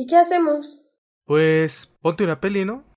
¿Y qué hacemos? Pues ponte una peli, ¿no?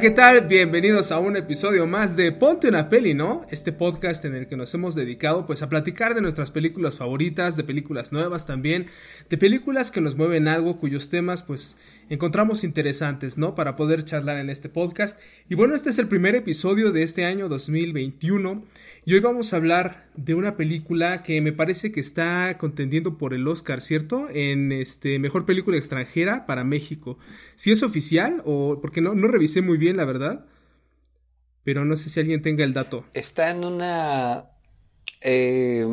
¿Qué tal? Bienvenidos a un episodio más de Ponte una peli, ¿no? Este podcast en el que nos hemos dedicado pues a platicar de nuestras películas favoritas, de películas nuevas también, de películas que nos mueven algo cuyos temas pues encontramos interesantes, ¿no? Para poder charlar en este podcast. Y bueno, este es el primer episodio de este año 2021 y hoy vamos a hablar de una película que me parece que está contendiendo por el Oscar, ¿cierto? En este mejor película extranjera para México. Si es oficial o porque no, revisé muy bien, la verdad. Pero no sé si alguien tenga el dato. Está en una. Eh,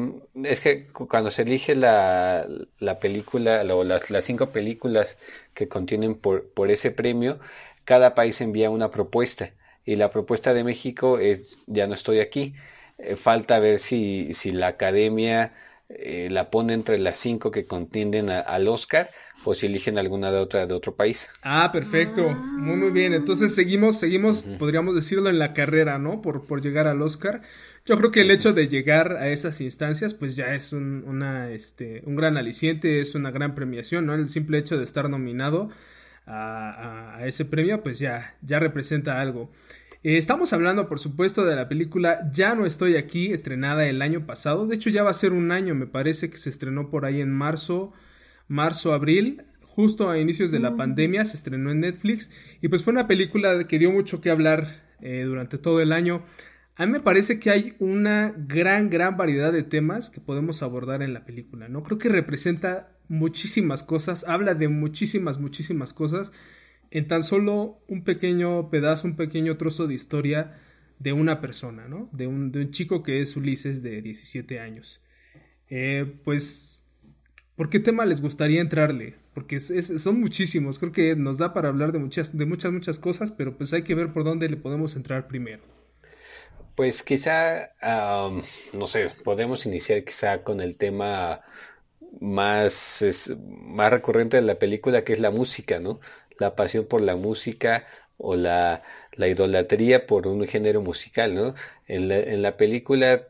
es que cuando se elige la, la película, o las, cinco películas que contienen por ese premio, cada país envía una propuesta. Y la propuesta de México es Ya no estoy aquí. Eh, falta ver si, si la academia eh, la pone entre las cinco que contienden al Oscar o si eligen alguna de otra de otro país. Ah, perfecto. Muy, muy bien. Entonces seguimos, seguimos, podríamos decirlo en la carrera, ¿no? Por, por llegar al Oscar. Yo creo que el hecho de llegar a esas instancias, pues ya es un, una, este, un gran aliciente, es una gran premiación, ¿no? El simple hecho de estar nominado a, a ese premio, pues ya, ya representa algo. Eh, estamos hablando, por supuesto, de la película Ya no estoy aquí, estrenada el año pasado. De hecho, ya va a ser un año, me parece que se estrenó por ahí en marzo, marzo, abril, justo a inicios de la mm. pandemia, se estrenó en Netflix. Y pues fue una película que dio mucho que hablar eh, durante todo el año. A mí me parece que hay una gran, gran variedad de temas que podemos abordar en la película, ¿no? Creo que representa muchísimas cosas, habla de muchísimas, muchísimas cosas en tan solo un pequeño pedazo, un pequeño trozo de historia de una persona, ¿no? De un, de un chico que es Ulises de 17 años. Eh, pues, ¿por qué tema les gustaría entrarle? Porque son muchísimos, creo que nos da para hablar de muchas, de muchas, muchas cosas, pero pues hay que ver por dónde le podemos entrar primero. Pues quizá, no sé, podemos iniciar quizá con el tema más, más recurrente de la película, que es la música, ¿no? La pasión por la música o la, la idolatría por un género musical, ¿no? En la, en la película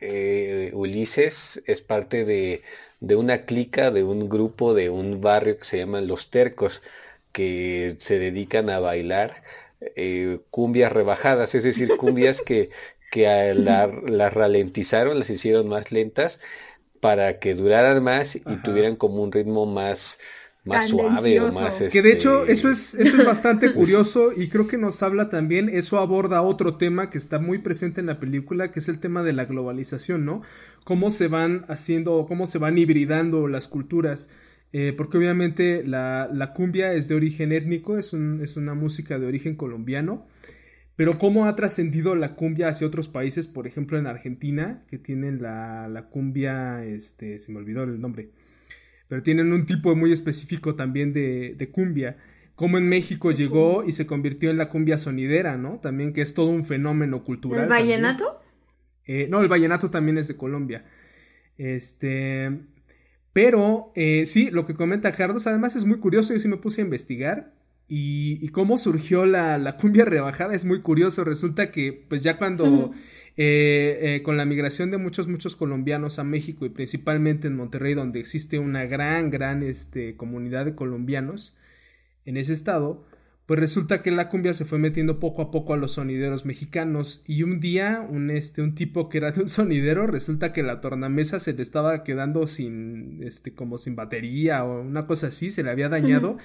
eh, Ulises es parte de, de, una clica, de un grupo, de un barrio que se llaman Los Tercos, que se dedican a bailar eh, cumbias rebajadas, es decir, cumbias que, que las ralentizaron, las hicieron más lentas para que duraran más y tuvieran como un ritmo más, más suave o más... Que de hecho este, eso es, eso es bastante curioso y creo que nos habla también, eso aborda otro tema que está muy presente en la película, que es el tema de la globalización, ¿no? Cómo se van haciendo, cómo se van hibridando las culturas. Eh, porque obviamente la, la, cumbia es de origen étnico, es, un, es una música de origen colombiano, pero cómo ha trascendido la cumbia hacia otros países, por ejemplo en Argentina, que tienen la, la cumbia, este, se me olvidó el nombre, pero tienen un tipo muy específico también de, de cumbia. Como en México llegó y se convirtió en la cumbia sonidera, ¿no? También que es todo un fenómeno cultural. ¿El vallenato? Eh, no, el vallenato también es de Colombia. Este. Pero eh, sí, lo que comenta Carlos, además es muy curioso, yo sí me puse a investigar. Y, y cómo surgió la, la, cumbia rebajada es muy curioso. Resulta que, pues ya cuando eh, eh, con la migración de muchos, muchos colombianos a México y principalmente en Monterrey, donde existe una gran, gran este, comunidad de colombianos en ese estado, pues resulta que la cumbia se fue metiendo poco a poco a los sonideros mexicanos. Y un día un este un tipo que era de un sonidero resulta que la tornamesa se le estaba quedando sin este como sin batería o una cosa así se le había dañado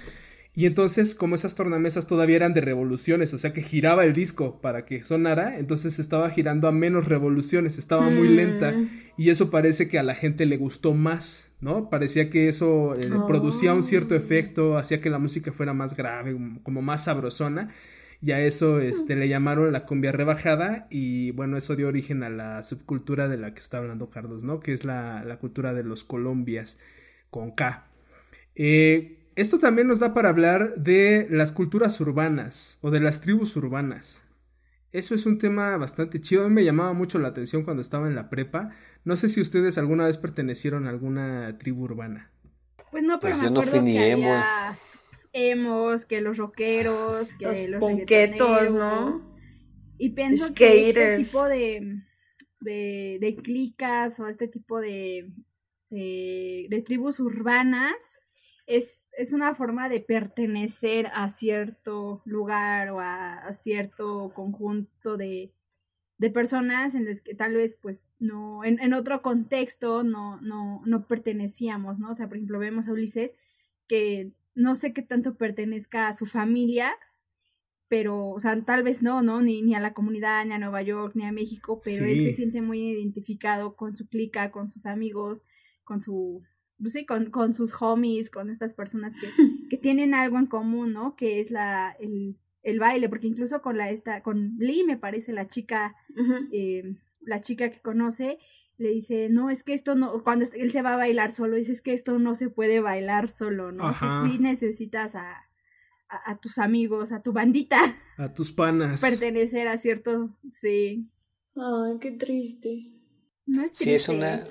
y entonces, como esas tornamesas todavía eran de revoluciones, o sea que giraba el disco para que sonara, entonces estaba girando a menos revoluciones, estaba muy lenta. Mm. Y eso parece que a la gente le gustó más, ¿no? Parecía que eso eh, producía un cierto oh. efecto, hacía que la música fuera más grave, como más sabrosona. y a eso este, le llamaron la cumbia rebajada y bueno, eso dio origen a la subcultura de la que está hablando Carlos, ¿no? Que es la, la cultura de los colombias con K. Eh, esto también nos da para hablar de las culturas urbanas o de las tribus urbanas. Eso es un tema bastante chido. A mí me llamaba mucho la atención cuando estaba en la prepa. No sé si ustedes alguna vez pertenecieron a alguna tribu urbana. Pues no, pero pues me acuerdo que había emos, que los rockeros, que los, los ponquetos, ¿no? Y pienso que este tipo de, de, de clicas o este tipo de, de tribus urbanas es, es una forma de pertenecer a cierto lugar o a, cierto conjunto de, de personas en las que tal vez pues no, en, en, otro contexto no, no, no pertenecíamos, ¿no? O sea, por ejemplo, vemos a Ulises que no sé qué tanto pertenezca a su familia, pero, o sea, tal vez no, ¿no? Ni, ni a la comunidad, ni a Nueva York, ni a México, pero él se siente muy identificado con su clica, con sus amigos, con su, sí, con, con sus homies, con estas personas que, que tienen algo en común, ¿no? Que es la, el, el baile, porque incluso con la esta, con Lee me parece la chica, eh, la chica que conoce, le dice, no, es que esto no, cuando él se va a bailar solo, dice, es que esto no se puede bailar solo, ¿no? si sí necesitas a, a, a, tus amigos, a tu bandita. A tus panas. Pertenecer a cierto, sí. Ay, qué triste. No es triste. Sí, es una,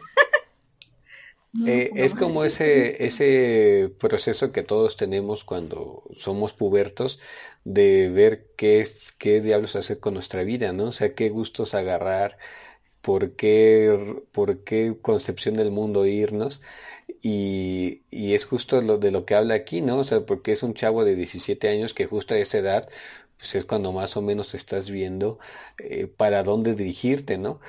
eh, es como ese, ese proceso que todos tenemos cuando somos pubertos de ver qué, qué diablos hacer con nuestra vida, ¿no? O sea, qué gustos agarrar, por qué, por qué concepción del mundo irnos. Y, y es justo lo de lo que habla aquí, ¿no? O sea, porque es un chavo de 17 años que justo a esa edad pues es cuando más o menos estás viendo eh, para dónde dirigirte, ¿no?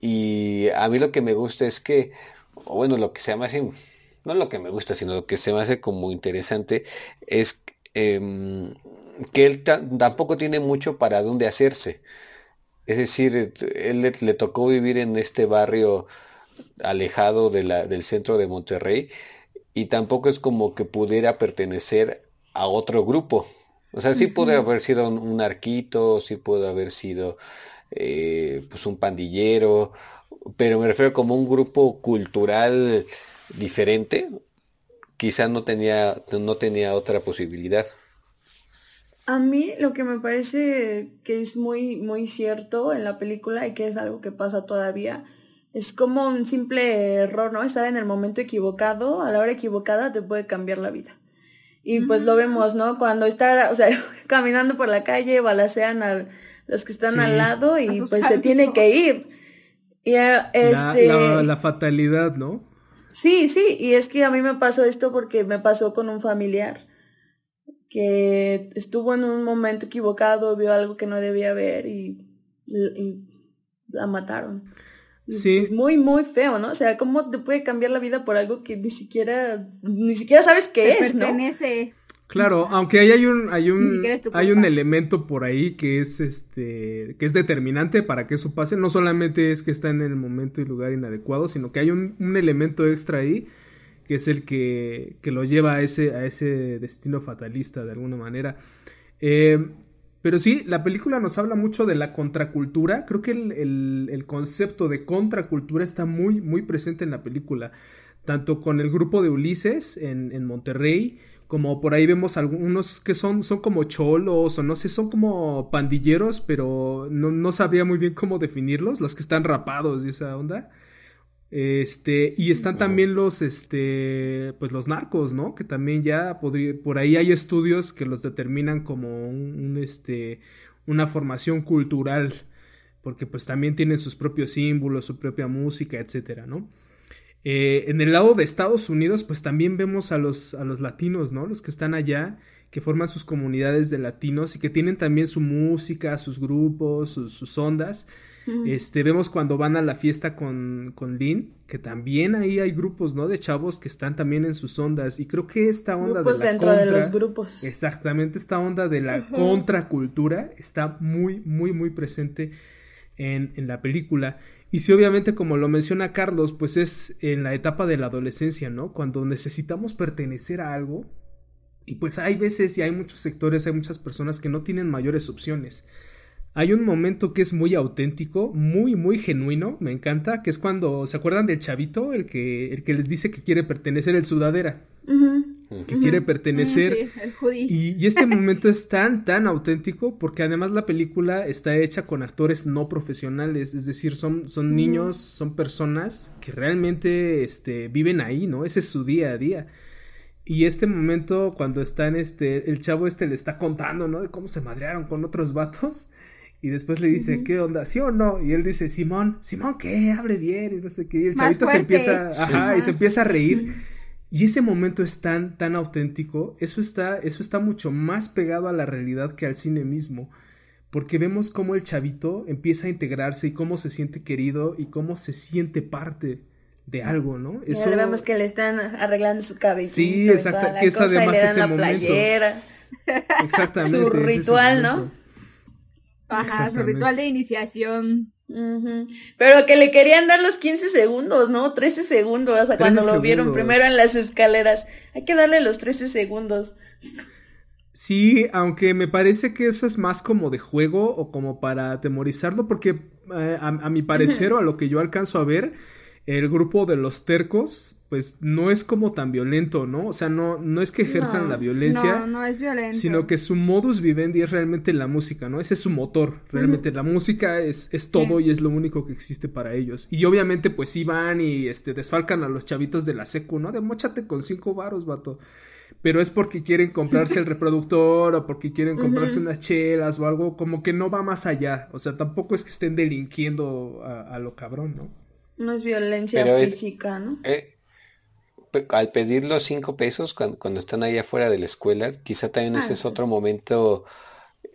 Y a mí lo que me gusta es que o bueno, lo que se me hace, no lo que me gusta, sino lo que se me hace como interesante es em, que él tampoco tiene mucho para dónde hacerse. Es decir, él le, tocó vivir en este barrio alejado de la, del centro de Monterrey y tampoco es como que pudiera pertenecer a otro grupo. O sea, sí puede haber sido un, arquito, sí puede haber sido eh, pues un pandillero, pero me refiero como un grupo cultural diferente, quizás no tenía, no tenía otra posibilidad. A mí lo que me parece que es muy, muy cierto en la película y que es algo que pasa todavía, es como un simple error, ¿no? Estar en el momento equivocado, a la hora equivocada, te puede cambiar la vida. Y pues lo vemos, ¿no? Cuando está, o sea, caminando por la calle, balacean a los que están al lado y pues se tiene que ir. Y, este... La, fatalidad, ¿no? Sí, sí, y es que a mí me pasó esto porque me pasó con un familiar que estuvo en un momento equivocado, vio algo que no debía ver y, la mataron. Sí. Es muy, muy feo, ¿no? O sea, ¿cómo te puede cambiar la vida por algo que ni siquiera, ni siquiera sabes qué es, pertenece. Claro, aunque ahí hay un, hay un, hay un elemento por ahí que es este, que es determinante para que eso pase. No solamente es que está en el momento y lugar inadecuado, sino que hay un, un elemento extra ahí que es el que, que, lo lleva a ese, a ese destino fatalista de alguna manera. Eh, pero sí, la película nos habla mucho de la contracultura. Creo que el, el, el, concepto de contracultura está muy, muy presente en la película. Tanto con el grupo de Ulises en, en Monterrey, como por ahí vemos algunos que son, son como cholos o no sé, son como pandilleros, pero no, no sabía muy bien cómo definirlos, los que están rapados y esa onda. Este, y están también los, este, pues los narcos, ¿no? Que también ya podría, por ahí hay estudios que los determinan como un, este, una formación cultural, porque pues también tienen sus propios símbolos, su propia música, etcétera, ¿no? Eh, en el lado de Estados Unidos, pues también vemos a los, a los latinos, ¿no? Los que están allá, que forman sus comunidades de latinos y que tienen también su música, sus grupos, sus, ondas. Este, vemos cuando van a la fiesta con, con Lynn, que también ahí hay grupos, ¿no? De chavos que están también en sus ondas. Y creo que esta onda de la dentro de los grupos. Exactamente, esta onda de la contracultura está muy, muy, muy presente en, en la película. Y sí, obviamente, como lo menciona Carlos, pues es en la etapa de la adolescencia, ¿no? Cuando necesitamos pertenecer a algo Y pues hay veces y hay muchos sectores, hay muchas personas que no tienen mayores opciones. Hay un momento que es muy auténtico, muy, muy genuino, me encanta, que es cuando, ¿se acuerdan del chavito? El que, el que les dice que quiere pertenecer el sudadera. Que quiere pertenecer. y, y, este momento es tan, tan auténtico porque además la película está hecha con actores no profesionales, es decir, son, son niños, son personas que realmente este, viven ahí, ¿no? Ese es su día a día. Y este momento cuando están, este, el chavo este le está contando, ¿no? De cómo se madrearon con otros vatos. Y después le dice, ¿qué onda? ¿Sí o no? Y él dice, Simón, Simón, ¿qué? Hable bien. Y no sé qué. Y el chavito se empieza, ajá, y se empieza a reír. Y ese momento es tan, tan auténtico. Eso está, eso está mucho más pegado a la realidad que al cine mismo. Porque vemos cómo el chavito empieza a integrarse y cómo se siente querido y cómo se siente parte de algo, ¿no? Eso... le vemos que le están arreglando su cabecito. Sí, exacto, que eso además y le dan la playera. Exactamente. su ritual, ¿no? Ajá, su ritual de iniciación. Pero que le querían dar los 15 segundos, ¿no? 13 segundos, o sea, cuando lo vieron primero en las escaleras. Hay que darle los 13 segundos. Sí, aunque me parece que eso es más como de juego o como para atemorizarlo, porque eh, a, mi parecer o a lo que yo alcanzo a ver, el grupo de los tercos pues no es como tan violento, ¿no? O sea, no, no es que ejerzan la violencia. No, no es violento. Sino que su modus vivendi es realmente la música, ¿no? Ese es su motor. Realmente la música es, es todo y es lo único que existe para ellos. Y obviamente, pues sí van y este, desfalcan a los chavitos de la secu, ¿no? De mochate con cinco varos, vato. Pero es porque quieren comprarse el reproductor o porque quieren comprarse unas chelas o algo, como que no va más allá. O sea, tampoco es que estén delinquiendo a, lo cabrón, ¿no? No es violencia física, ¿no? Eh, al pedir los cinco pesos cuando, están ahí afuera de la escuela, quizá también ese ah, es otro momento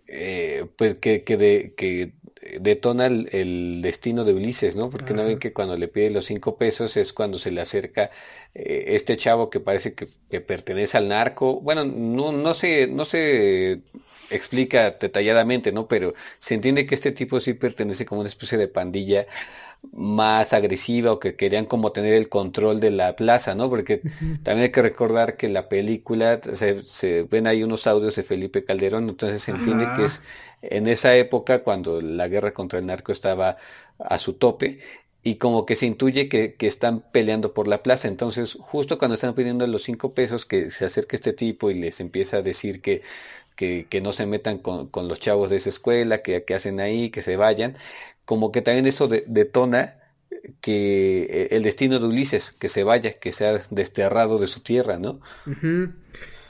eh, pues que, que, de, que detona el, destino de Ulises, ¿no? Porque no ven que cuando le pide los cinco pesos es cuando se le acerca eh, este chavo que parece que, pertenece al narco. Bueno, no, no se, no se explica detalladamente, ¿no? Pero se entiende que este tipo sí pertenece como una especie de pandilla más agresiva o que querían como tener el control de la plaza, ¿no? Porque también hay que recordar que la película, se, ven ahí unos audios de Felipe Calderón, entonces se entiende que es en esa época cuando la guerra contra el narco estaba a su tope y como que se intuye que, están peleando por la plaza. Entonces, justo cuando están pidiendo los cinco pesos, que se acerca este tipo y les empieza a decir que, que, no se metan con, los chavos de esa escuela, que, que hacen ahí, que se vayan, como que también eso detona que eh, el destino de Ulises, que se vaya, que sea desterrado de su tierra, ¿no?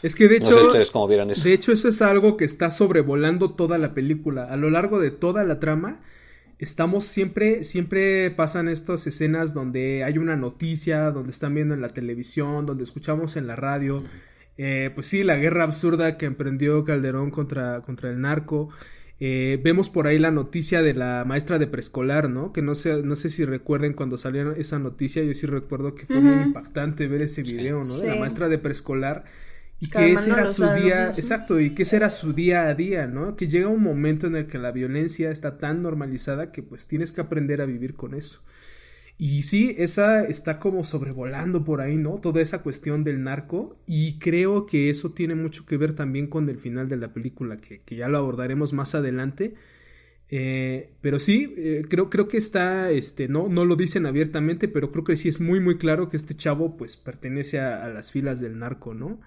Es que de hecho, de hecho eso es algo que está sobrevolando toda la película. A lo largo de toda la trama, estamos siempre, siempre pasan estas escenas donde hay una noticia, donde están viendo en la televisión, donde escuchamos en la radio. Eh, pues sí, la guerra absurda que emprendió Calderón contra, contra el narco. Eh, vemos por ahí la noticia de la maestra de preescolar, ¿no? Que no sé, no sé si recuerden cuando salió esa noticia, yo sí recuerdo que fue muy impactante ver ese video, ¿no? De la maestra de preescolar y que ese era su día, exacto, y que ese era su día a día, ¿no? Que llega un momento en el que la violencia está tan normalizada que pues tienes que aprender a vivir con eso. Y sí, esa está como sobrevolando por ahí, ¿no? Toda esa cuestión del narco. Y creo que eso tiene mucho que ver también con el final de la película, que, ya lo abordaremos más adelante. Eh, pero sí, eh, creo, creo que está, este, no, no lo dicen abiertamente, pero creo que sí es muy, muy claro que este chavo, pues, pertenece a las filas del narco, ¿no?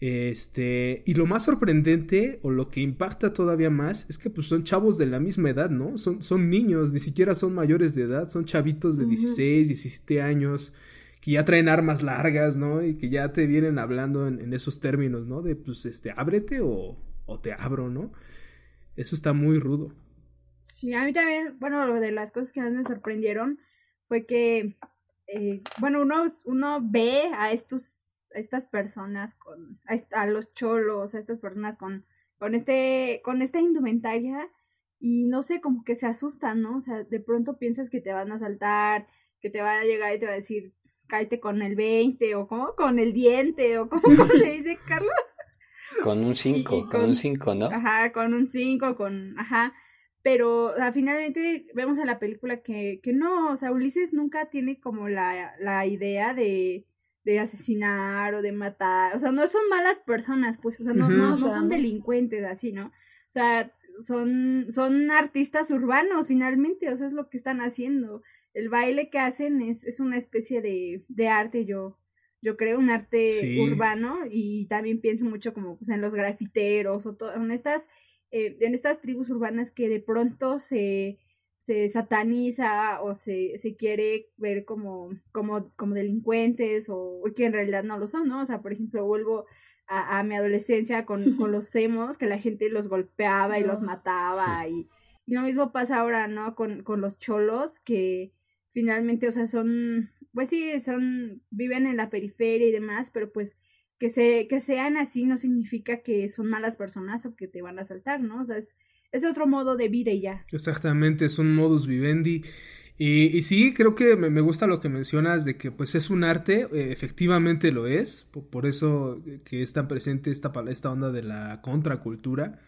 Este, y lo más sorprendente, o lo que impacta todavía más, es que pues son chavos de la misma edad, ¿no? Son, son niños, ni siquiera son mayores de edad, son chavitos de 16, 17 años, que ya traen armas largas, ¿no? Y que ya te vienen hablando en, esos términos, ¿no? De pues, este, ábrete o, o, te abro, ¿no? Eso está muy rudo. Sí, a mí también, bueno, de las cosas que más me sorprendieron fue que, eh, bueno, uno, uno ve a estos estas personas con, a, los cholos, a estas personas con, con este, con esta indumentaria y no sé, como que se asustan, ¿no? O sea, de pronto piensas que te van a saltar, que te va a llegar y te va a decir, cállate con el 20 o como con el diente o como, se dice Carlos. Con un 5, con, un 5, ¿no? Ajá, con un 5, con, ajá. Pero o finalmente vemos en la película que, que no, o sea, Ulises nunca tiene como la, la idea de, de asesinar o de matar, o sea, no son malas personas, pues, o sea, no, no, son delincuentes así, ¿no? O sea, son, son artistas urbanos finalmente, o sea, es lo que están haciendo. El baile que hacen es, es una especie de, de arte, yo, yo creo, un arte urbano y también pienso mucho como pues, en los grafiteros o todo, en estas, eh, en estas tribus urbanas que de pronto se, se sataniza o se, se quiere ver como, como, como delincuentes o que en realidad no lo son, ¿no? O sea, por ejemplo, vuelvo a, a mi adolescencia con, con los emos, que la gente los golpeaba y los mataba y, y, lo mismo pasa ahora, ¿no? Con, con los cholos que finalmente, o sea, son, pues sí, son, viven en la periferia y demás, pero pues que, se, que sean así no significa que son malas personas o que te van a asaltar, ¿no? O sea, es, es otro modo de vida y ya. Exactamente, es un modus vivendi. Y, sí, creo que me, gusta lo que mencionas de que pues es un arte, eh, efectivamente lo es, por, por, eso que es tan presente esta, esta onda de la contracultura.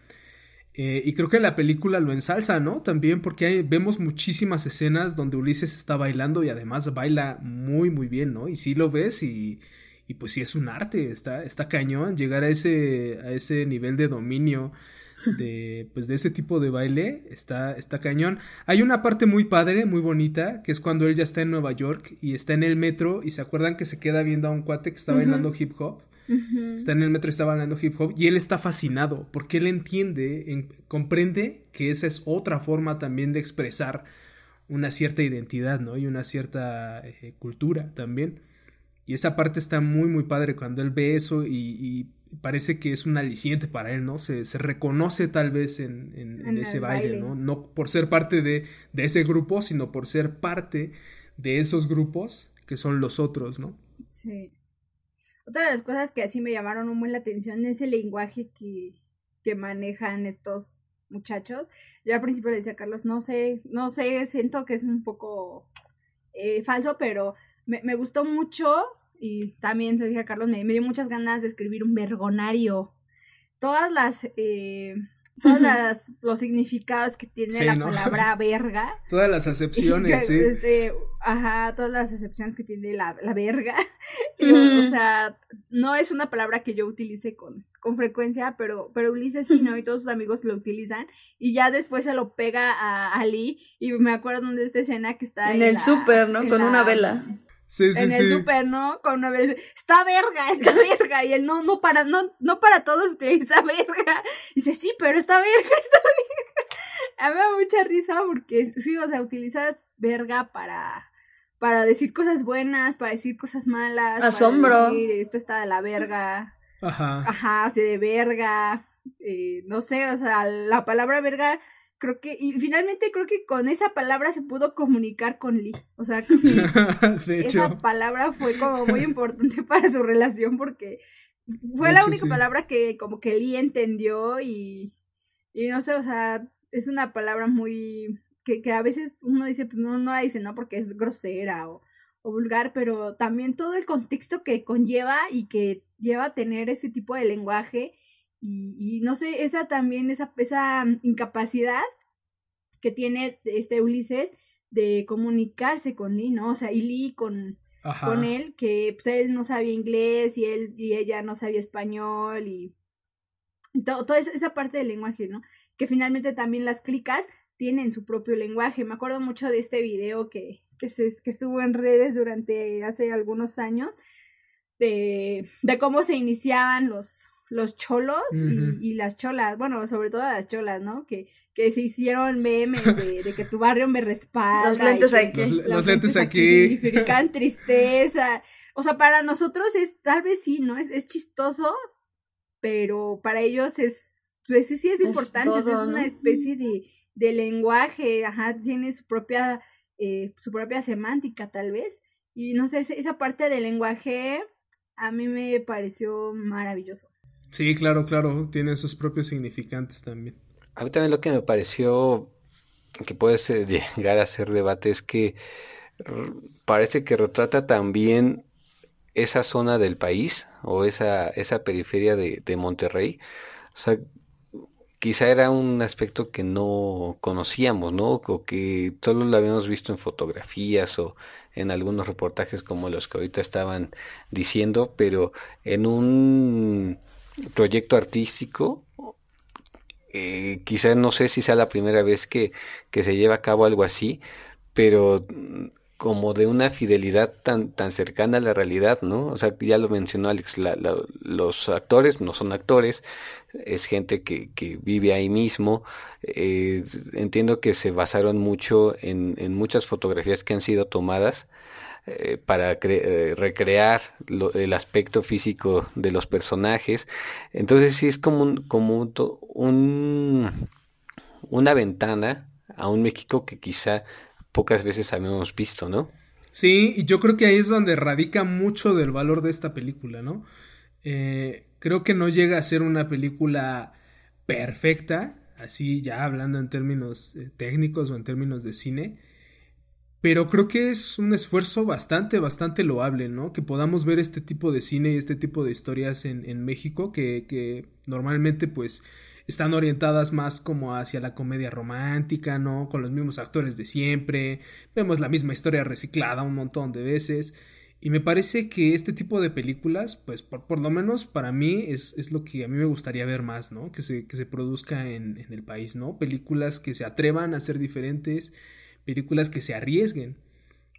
Eh, y creo que la película lo ensalza, ¿no? También porque vemos muchísimas escenas donde Ulises está bailando y además baila muy, muy bien, ¿no? Y sí lo ves y, y pues sí es un arte, está, está cañón llegar a ese, a ese nivel de dominio de, pues de ese tipo de baile está, está cañón. Hay una parte muy padre, muy bonita, que es cuando él ya está en Nueva York y está en el metro y se acuerdan que se queda viendo a un cuate que está bailando hip hop. Está en el metro y está bailando hip hop y él está fascinado porque él entiende, comprende que esa es otra forma también de expresar una cierta identidad, ¿no? Y una cierta eh, cultura también. Y esa parte está muy, muy padre cuando él ve eso y parece que es un aliciente para él, ¿no? Se, se reconoce tal vez en, en, ese baile, ¿no? No por ser parte de, de, ese grupo, sino por ser parte de esos grupos que son los otros, ¿no? Sí. Otra de las cosas que así me llamaron muy la atención es el lenguaje que, que manejan estos muchachos. Yo al principio le decía a Carlos, no sé, no sé, siento que es un poco eh, falso, pero me, me gustó mucho y también te dije a Carlos, me, dio muchas ganas de escribir un vergonario. Todas las, eh, todas las, los significados que tiene la palabra verga. Todas las acepciones, sí. Este, ajá, todas las acepciones que tiene la, la verga. o, sea, no es una palabra que yo utilice con, con frecuencia, pero, pero Ulises sí, ¿no? Y todos sus amigos lo utilizan. Y ya después se lo pega a Ali. Y me acuerdo de esta escena que está en, el súper, ¿no? Con una vela. Sí, sí, en el súper, ¿no? Con una vez, está verga, está verga. Y él, no, no para, no, no para todos que está verga. Y dice, sí, pero está verga, está verga. A mí me da mucha risa porque, sí, o sea, utilizas verga para, para decir cosas buenas, para decir cosas malas. Asombro. Decir, esto está de la verga. Ajá. Ajá, así de verga. Eh, no sé, o sea, la palabra verga creo que, y finalmente creo que con esa palabra se pudo comunicar con Lee. O sea, creo que esa palabra fue como muy importante para su relación porque fue la única palabra que como que Lee entendió y, y no sé, o sea, es una palabra muy, que, que a veces uno dice, pues no, no la dice, no, porque es grosera o, o vulgar, pero también todo el contexto que conlleva y que lleva a tener ese tipo de lenguaje y, no sé, esa también, esa, esa incapacidad que tiene este Ulises de comunicarse con Lee, ¿no? O sea, y Lee con, con él, que pues él no sabía inglés y él y ella no sabía español y, todo, toda esa parte del lenguaje, ¿no? Que finalmente también las clicas tienen su propio lenguaje. Me acuerdo mucho de este video que, que, se, que estuvo en redes durante hace algunos años, de, de cómo se iniciaban los, los cholos y, y, las cholas, bueno, sobre todo las cholas, ¿no? Que, que se hicieron memes de, de que tu barrio me respalda. los lentes aquí. Los, lentes aquí. Significan tristeza. O sea, para nosotros es, tal vez sí, ¿no? Es, es chistoso, pero para ellos es, pues sí, sí es, importante, es una especie de, de lenguaje, ajá, tiene su propia, eh, su propia semántica tal vez. Y no sé, esa parte del lenguaje a mí me pareció maravilloso. Sí, claro, claro, tiene sus propios significantes también. A mí también lo que me pareció que puede llegar a ser debate es que parece que retrata también esa zona del país o esa, esa periferia de, de Monterrey. O sea, quizá era un aspecto que no conocíamos, ¿no? O que solo lo habíamos visto en fotografías o en algunos reportajes como los que ahorita estaban diciendo, pero en un proyecto artístico eh, quizás no sé si sea la primera vez que, que se lleva a cabo algo así, pero como de una fidelidad tan, tan cercana a la realidad, ¿no? O sea, ya lo mencionó Alex, los actores no son actores, es gente que, que vive ahí mismo. Eh, entiendo que se basaron mucho en, en, muchas fotografías que han sido tomadas eh, para eh, recrear el aspecto físico de los personajes. Entonces sí es como, un, como un, una ventana a un México que quizá pocas veces habíamos visto, ¿no? Sí, y yo creo que ahí es donde radica mucho del valor de esta película, ¿no? Eh, creo que no llega a ser una película perfecta, así ya hablando en términos técnicos o en términos de cine, pero creo que es un esfuerzo bastante, bastante loable, ¿no? Que podamos ver este tipo de cine y este tipo de historias en, en México que, que normalmente pues están orientadas más como hacia la comedia romántica, ¿no? Con los mismos actores de siempre, vemos la misma historia reciclada un montón de veces. Y me parece que este tipo de películas, pues por, por lo menos para mí es, es, lo que a mí me gustaría ver más, ¿no? Que se, que se produzca en, en el país, ¿no? Películas que se atrevan a ser diferentes, películas que se arriesguen.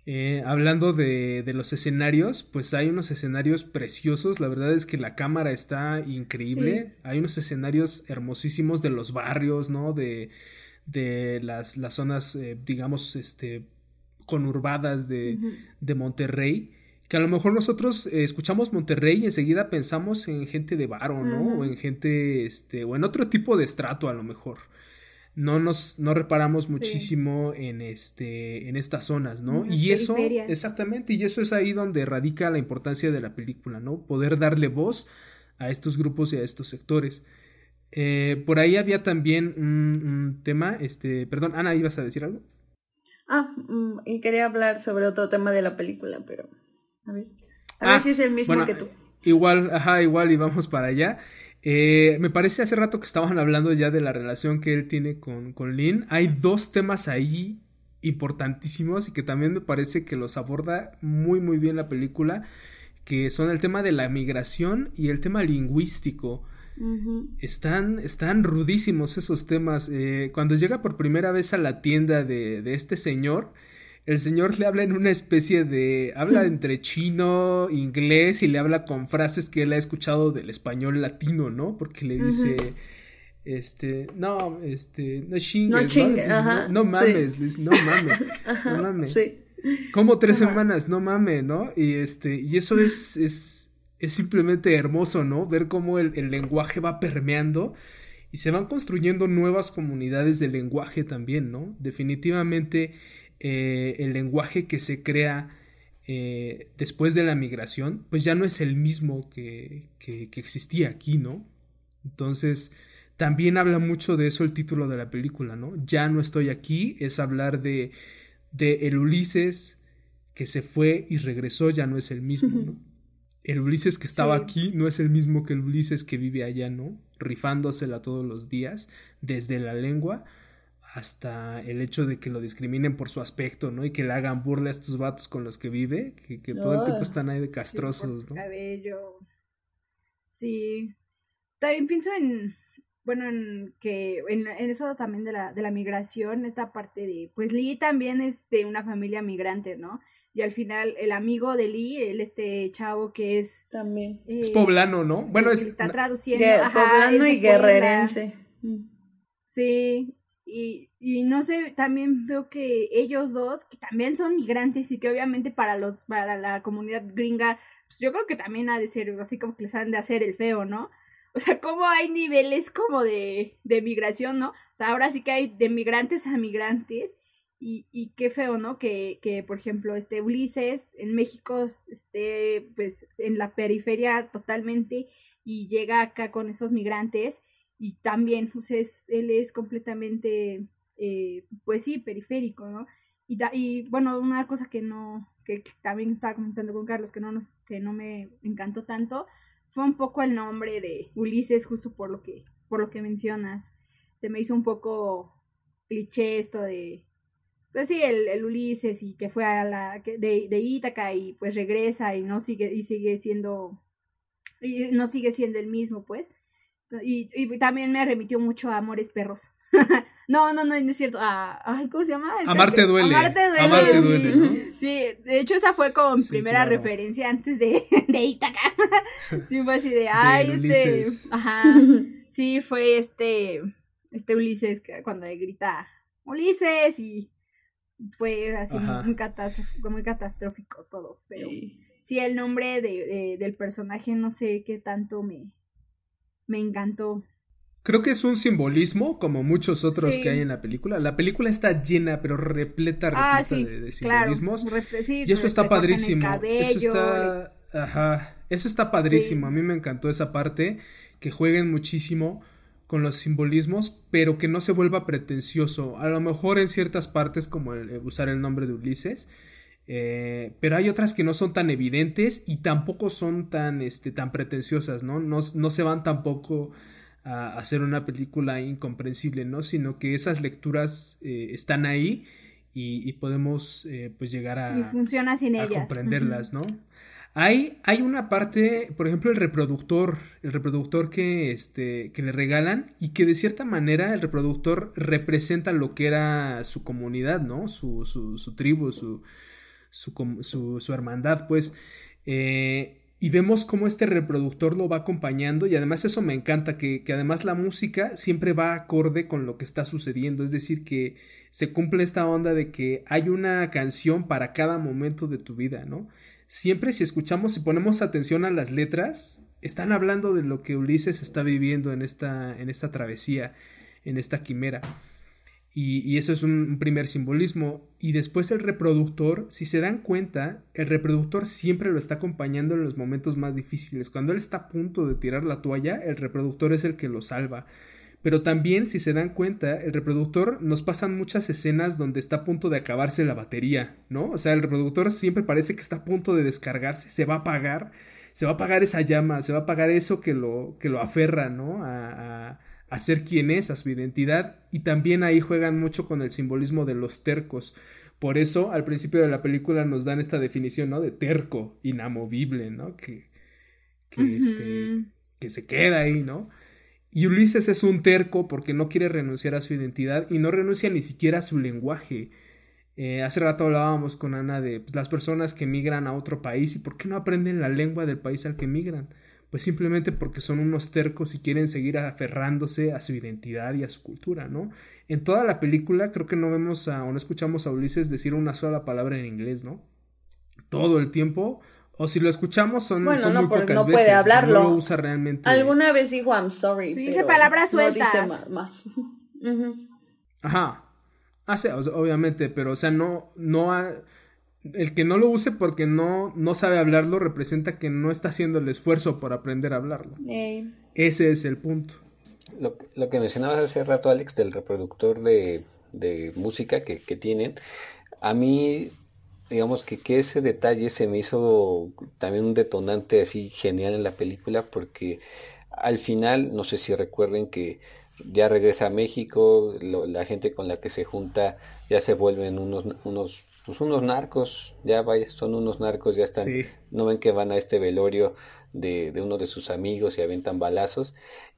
Eh, hablando de, de, los escenarios, pues hay unos escenarios preciosos. La verdad es que la cámara está increíble. Hay unos escenarios hermosísimos de los barrios, ¿no? De, de las, las zonas, eh, digamos, este, conurbadas de, de Monterrey. Que a lo mejor nosotros eh, escuchamos Monterrey y enseguida pensamos en gente de varo, ¿no? O en gente, este, o en otro tipo de estrato a lo mejor no nos no reparamos muchísimo en este en estas zonas, ¿no? y eso exactamente y eso es ahí donde radica la importancia de la película, ¿no? Poder darle voz a estos grupos y a estos sectores. Eh, por ahí había también un, tema, este, perdón, Ana, ibas a decir algo. Ah, mm, y quería hablar sobre otro tema de la película, pero a ver, a ver ah, si es el mismo que tú. Igual, ajá, igual y vamos para allá. Eh, me parece hace rato que estaban hablando ya de la relación que él tiene con, con Lynn. Hay dos temas ahí importantísimos y que también me parece que los aborda muy muy bien la película, que son el tema de la migración y el tema lingüístico. están, están rudísimos esos temas. Eh, cuando llega por primera vez a la tienda de, de este señor, el señor le habla en una especie de. habla entre chino, inglés y le habla con frases que él ha escuchado del español latino, ¿no? Porque le dice. Este, no, este, no chingues, no, no, mames, no mames, no mames. Sí. Como tres semanas, no mames, ¿no? Y este, y eso es, es, es simplemente hermoso, ¿no? Ver cómo el, el lenguaje va permeando y se van construyendo nuevas comunidades de lenguaje también, ¿no? Definitivamente eh, el lenguaje que se crea eh, después de la migración, pues ya no es el mismo que, que, existía aquí, ¿no? Entonces, también habla mucho de eso el título de la película, ¿no? Ya no estoy aquí, es hablar de, de el Ulises que se fue y regresó, ya no es el mismo, ¿no? El Ulises que estaba aquí no es el mismo que el Ulises que vive allá, ¿no? Rifándosela todos los días, desde la lengua hasta el hecho de que lo discriminen por su aspecto, ¿no? Y que le hagan burla a estos vatos con los que vive, que, todo el tiempo están ahí de castrosos, ¿no? Cabello. Sí. También pienso en, bueno, en que en, eso también de la, de la migración, esta parte de, pues Lee también es de una familia migrante, ¿no? Y al final el amigo de Lee, el este chavo que es... También. es poblano, ¿no? Bueno, es... Está traduciendo. poblano y guerrerense. Sí, y, y, no sé, también veo que ellos dos, que también son migrantes y que obviamente para los, para la comunidad gringa, pues yo creo que también ha de ser así como que les han de hacer el feo, ¿no? O sea, como hay niveles como de, de migración, ¿no? O sea, ahora sí que hay de migrantes a migrantes. Y, y qué feo, ¿no? Que, que, por ejemplo, este Ulises en México esté pues en la periferia totalmente y llega acá con esos migrantes y también, pues es, él es completamente, eh, pues sí, periférico, ¿no? Y, y bueno, una cosa que no, que, también estaba comentando con Carlos, que no, nos, que no me encantó tanto, fue un poco el nombre de Ulises, justo por lo que, por lo que mencionas. Se me hizo un poco cliché esto de, pues sí, el, el, Ulises y que fue a la de, de Ítaca y pues regresa y no sigue y sigue siendo y no sigue siendo el mismo, pues. Y, y también me remitió mucho a Amores Perros. no, no, no, no es cierto. A, ay, ¿Cómo se llama? Amarte duele. Amarte duele. Amarte duele Sí, de hecho esa fue como mi primera referencia antes de, de Ítaca. sí, fue así de, ay, este... Ajá. Sí, fue este, este Ulises cuando le grita Ulises y fue así muy, muy, catastrófico todo, pero sí. el nombre de, del personaje no sé qué tanto me, me encantó. Creo que es un simbolismo, como muchos otros que hay en la película. La película está llena, pero repleta, ah, repleta de, simbolismos. y eso está padrísimo. eso está, ajá, eso está padrísimo. A mí me encantó esa parte, que jueguen muchísimo con los simbolismos, pero que no se vuelva pretencioso. A lo mejor en ciertas partes, como el, usar el nombre de Ulises, eh, pero hay otras que no son tan evidentes y tampoco son tan, este, tan pretenciosas, ¿no? No, no se van tampoco a hacer una película incomprensible, ¿no? Sino que esas lecturas eh, están ahí y, podemos eh, pues llegar a, y funciona sin a comprenderlas, ¿no? Hay, hay una parte, por ejemplo, el reproductor, el reproductor que, este, que le regalan y que de cierta manera el reproductor representa lo que era su comunidad, ¿no? Su, su, su tribu, su, su, su, hermandad, pues. Eh, y vemos cómo este reproductor lo va acompañando y además eso me encanta, que, que, además la música siempre va acorde con lo que está sucediendo, es decir, que se cumple esta onda de que hay una canción para cada momento de tu vida, ¿no? siempre si escuchamos y ponemos atención a las letras, están hablando de lo que Ulises está viviendo en esta, en esta travesía, en esta quimera. Y, eso es un, primer simbolismo. Y después el reproductor, si se dan cuenta, el reproductor siempre lo está acompañando en los momentos más difíciles. Cuando él está a punto de tirar la toalla, el reproductor es el que lo salva. Pero también, si se dan cuenta, el reproductor nos pasan muchas escenas donde está a punto de acabarse la batería, ¿no? O sea, el reproductor siempre parece que está a punto de descargarse, se va a apagar, se va a apagar esa llama, se va a apagar eso que lo, que lo aferra, ¿no? A, ser quien es, a su identidad. Y también ahí juegan mucho con el simbolismo de los tercos. Por eso, al principio de la película nos dan esta definición, ¿no? De terco, inamovible, ¿no? Que, que, este, que se queda ahí, ¿no? Y Ulises es un terco porque no quiere renunciar a su identidad y no renuncia ni siquiera a su lenguaje. Eh, hace rato hablábamos con Ana de pues, las personas que migran a otro país y por qué no aprenden la lengua del país al que migran. Pues simplemente porque son unos tercos y quieren seguir aferrándose a su identidad y a su cultura, ¿no? En toda la película creo que no vemos a, o no escuchamos a Ulises decir una sola palabra en inglés, ¿no? Todo el tiempo o si lo escuchamos son, bueno, no, muy pocas no puede hablarlo. No lo usa realmente. Alguna vez dijo I'm sorry. Sí, dice palabras sueltas. No dice más. Ajá. Ah, obviamente, pero o sea, no, no el que no lo use porque no, no sabe hablarlo representa que no está haciendo el esfuerzo por aprender a hablarlo. Ese es el punto. Lo, lo, que mencionabas hace rato, Alex, del reproductor de, de música que, que tienen, a mí digamos que, que ese detalle se me hizo también un detonante así genial en la película porque al final, no sé si recuerden que ya regresa a México, la gente con la que se junta ya se vuelven unos, unos, pues unos narcos, ya vaya, son unos narcos, ya están, no ven que van a este velorio de, de, uno de sus amigos y aventan balazos.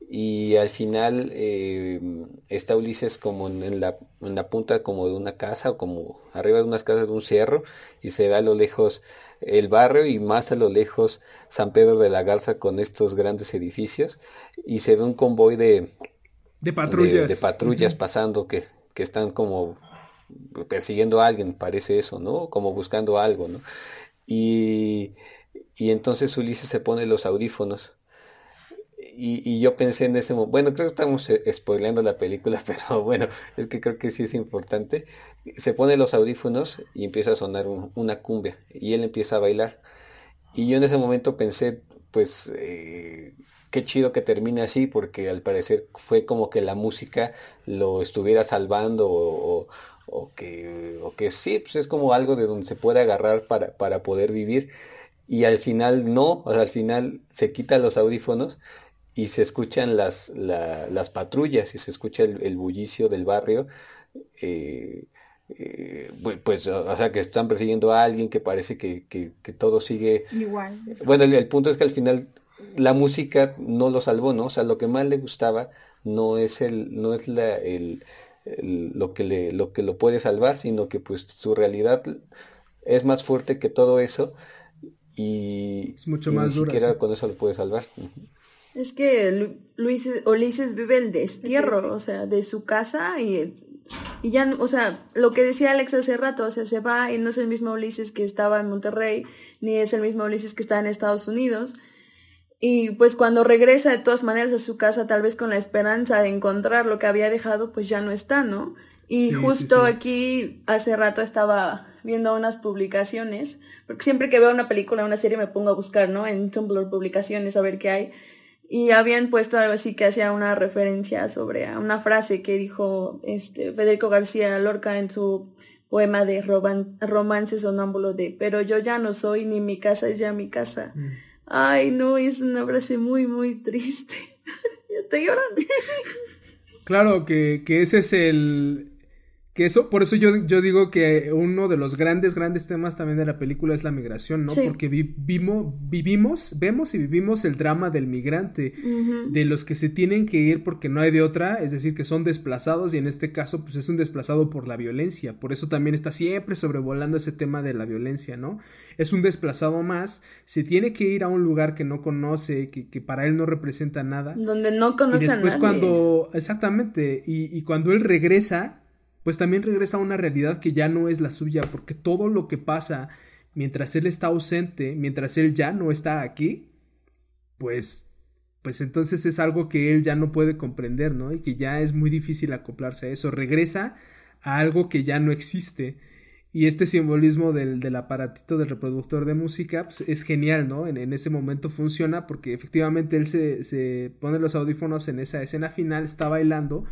Y al final eh, está Ulises como en la, en la punta como de una casa o como arriba de unas casas de un cerro y se ve a lo lejos el barrio y más a lo lejos San Pedro de la Garza con estos grandes edificios y se ve un convoy de, de patrullas, de, patrullas pasando que, que están como persiguiendo a alguien, parece eso, ¿no? Como buscando algo, ¿no? Y y entonces Ulises se pone los audífonos. Y, y, yo pensé en ese momento, bueno, creo que estamos eh, spoileando la película, pero bueno, es que creo que sí es importante. Se pone los audífonos y empieza a sonar una cumbia y él empieza a bailar. Y yo en ese momento pensé, pues, eh, qué chido que termine así, porque al parecer fue como que la música lo estuviera salvando o, o, que, o que sí, pues es como algo de donde se puede agarrar para, para poder vivir y al final no, o sea, al final se quitan los audífonos y se escuchan las, las patrullas y se escucha el, bullicio del barrio. Eh, eh, pues, o sea, que están persiguiendo a alguien que parece que, que, todo sigue igual. Bueno, el, punto es que al final la música no lo salvó, ¿no? O sea, lo que más le gustaba no es el, no es la, el, lo que le, lo que lo puede salvar, sino que pues su realidad es más fuerte que todo eso y, es mucho más ni siquiera con eso lo puede salvar. Es que Luis, Ulises vive el destierro, o sea, de su casa y, y ya, o sea, lo que decía Alex hace rato, o sea, se va y no es el mismo Ulises que estaba en Monterrey, ni es el mismo Ulises que está en Estados Unidos. Y pues cuando regresa de todas maneras a su casa, tal vez con la esperanza de encontrar lo que había dejado, pues ya no está, ¿no? Y justo aquí hace rato estaba viendo unas publicaciones, porque siempre que veo una película, una serie me pongo a buscar, ¿no? En Tumblr publicaciones a ver qué hay. Y habían puesto algo así que hacía una referencia sobre una frase que dijo este Federico García Lorca en su poema de romance sonámbulo de Pero yo ya no soy, ni mi casa es ya mi casa. Mm. Ay, no, es una frase muy, muy triste. ya estoy llorando. Claro, que, que ese es el, que eso, por eso yo, yo digo que uno de los grandes, grandes temas también de la película es la migración, ¿no? Porque vivimos, vivimos, vemos y vivimos el drama del migrante, de los que se tienen que ir porque no hay de otra, es decir, que son desplazados y en este caso, pues es un desplazado por la violencia. Por eso también está siempre sobrevolando ese tema de la violencia, ¿no? Es un desplazado más, se tiene que ir a un lugar que no conoce, que, que para él no representa nada. Donde no conoce y después cuando, exactamente, y, y cuando él regresa, pues también regresa a una realidad que ya no es la suya, porque todo lo que pasa mientras él está ausente, mientras él ya no está aquí, pues pues entonces es algo que él ya no puede comprender, ¿no? Y que ya es muy difícil acoplarse a eso. Regresa a algo que ya no existe. Y este simbolismo del, del aparatito del reproductor de música pues, es genial, ¿no? En, en, ese momento funciona porque efectivamente él se, se pone los audífonos en esa escena final, está bailando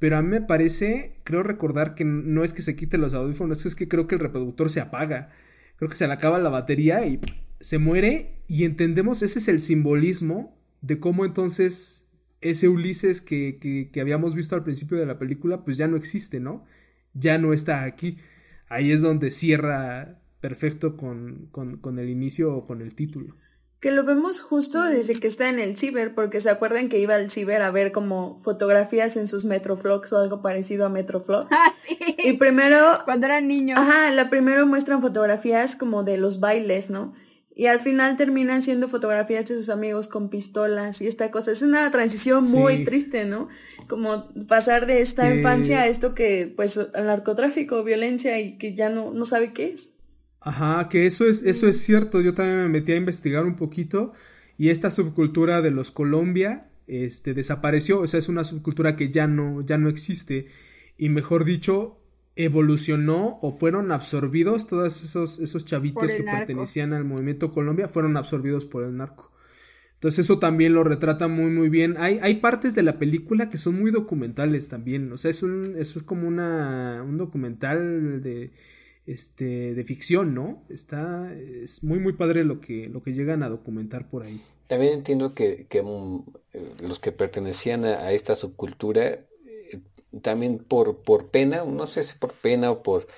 pero a mí me parece, creo recordar que no es que se quite los audífonos, es que creo que el reproductor se apaga. Creo que se le acaba la batería y se muere y entendemos, ese es el simbolismo de cómo entonces ese Ulises que, que, que habíamos visto al principio de la película, pues ya no existe, ¿no? Ya no está aquí. Ahí es donde cierra perfecto con, con, con el inicio o con el título. Que lo vemos justo desde que está en el ciber, porque se acuerdan que iba al ciber a ver como fotografías en sus Metroflogs o algo parecido a Metroflog. Ah, sí. Y primero. Cuando eran niños. Ajá, la primero muestran fotografías como de los bailes, ¿no? Y al final terminan siendo fotografías de sus amigos con pistolas y esta cosa. Es una transición muy triste, ¿no? Como pasar de esta infancia a esto que, pues, al narcotráfico, violencia y que ya no, no sabe qué es. Ajá, que eso es, eso es cierto. Yo también me metí a investigar un poquito y esta subcultura de los Colombia, este, desapareció. O sea, es una subcultura que ya no, ya no existe. Y mejor dicho, evolucionó o fueron absorbidos todos esos, esos chavitos que pertenecían al movimiento Colombia, fueron absorbidos por el narco. Entonces eso también lo retrata muy muy bien. Hay, hay partes de la película que son muy documentales también. O sea, es un, eso es como una, un documental de este, de ficción, ¿no? Está, es muy, muy padre lo que, lo que llegan a documentar por ahí. También entiendo que, mm, los que pertenecían a, esta subcultura, eh, también por, por pena, no sé si por pena o por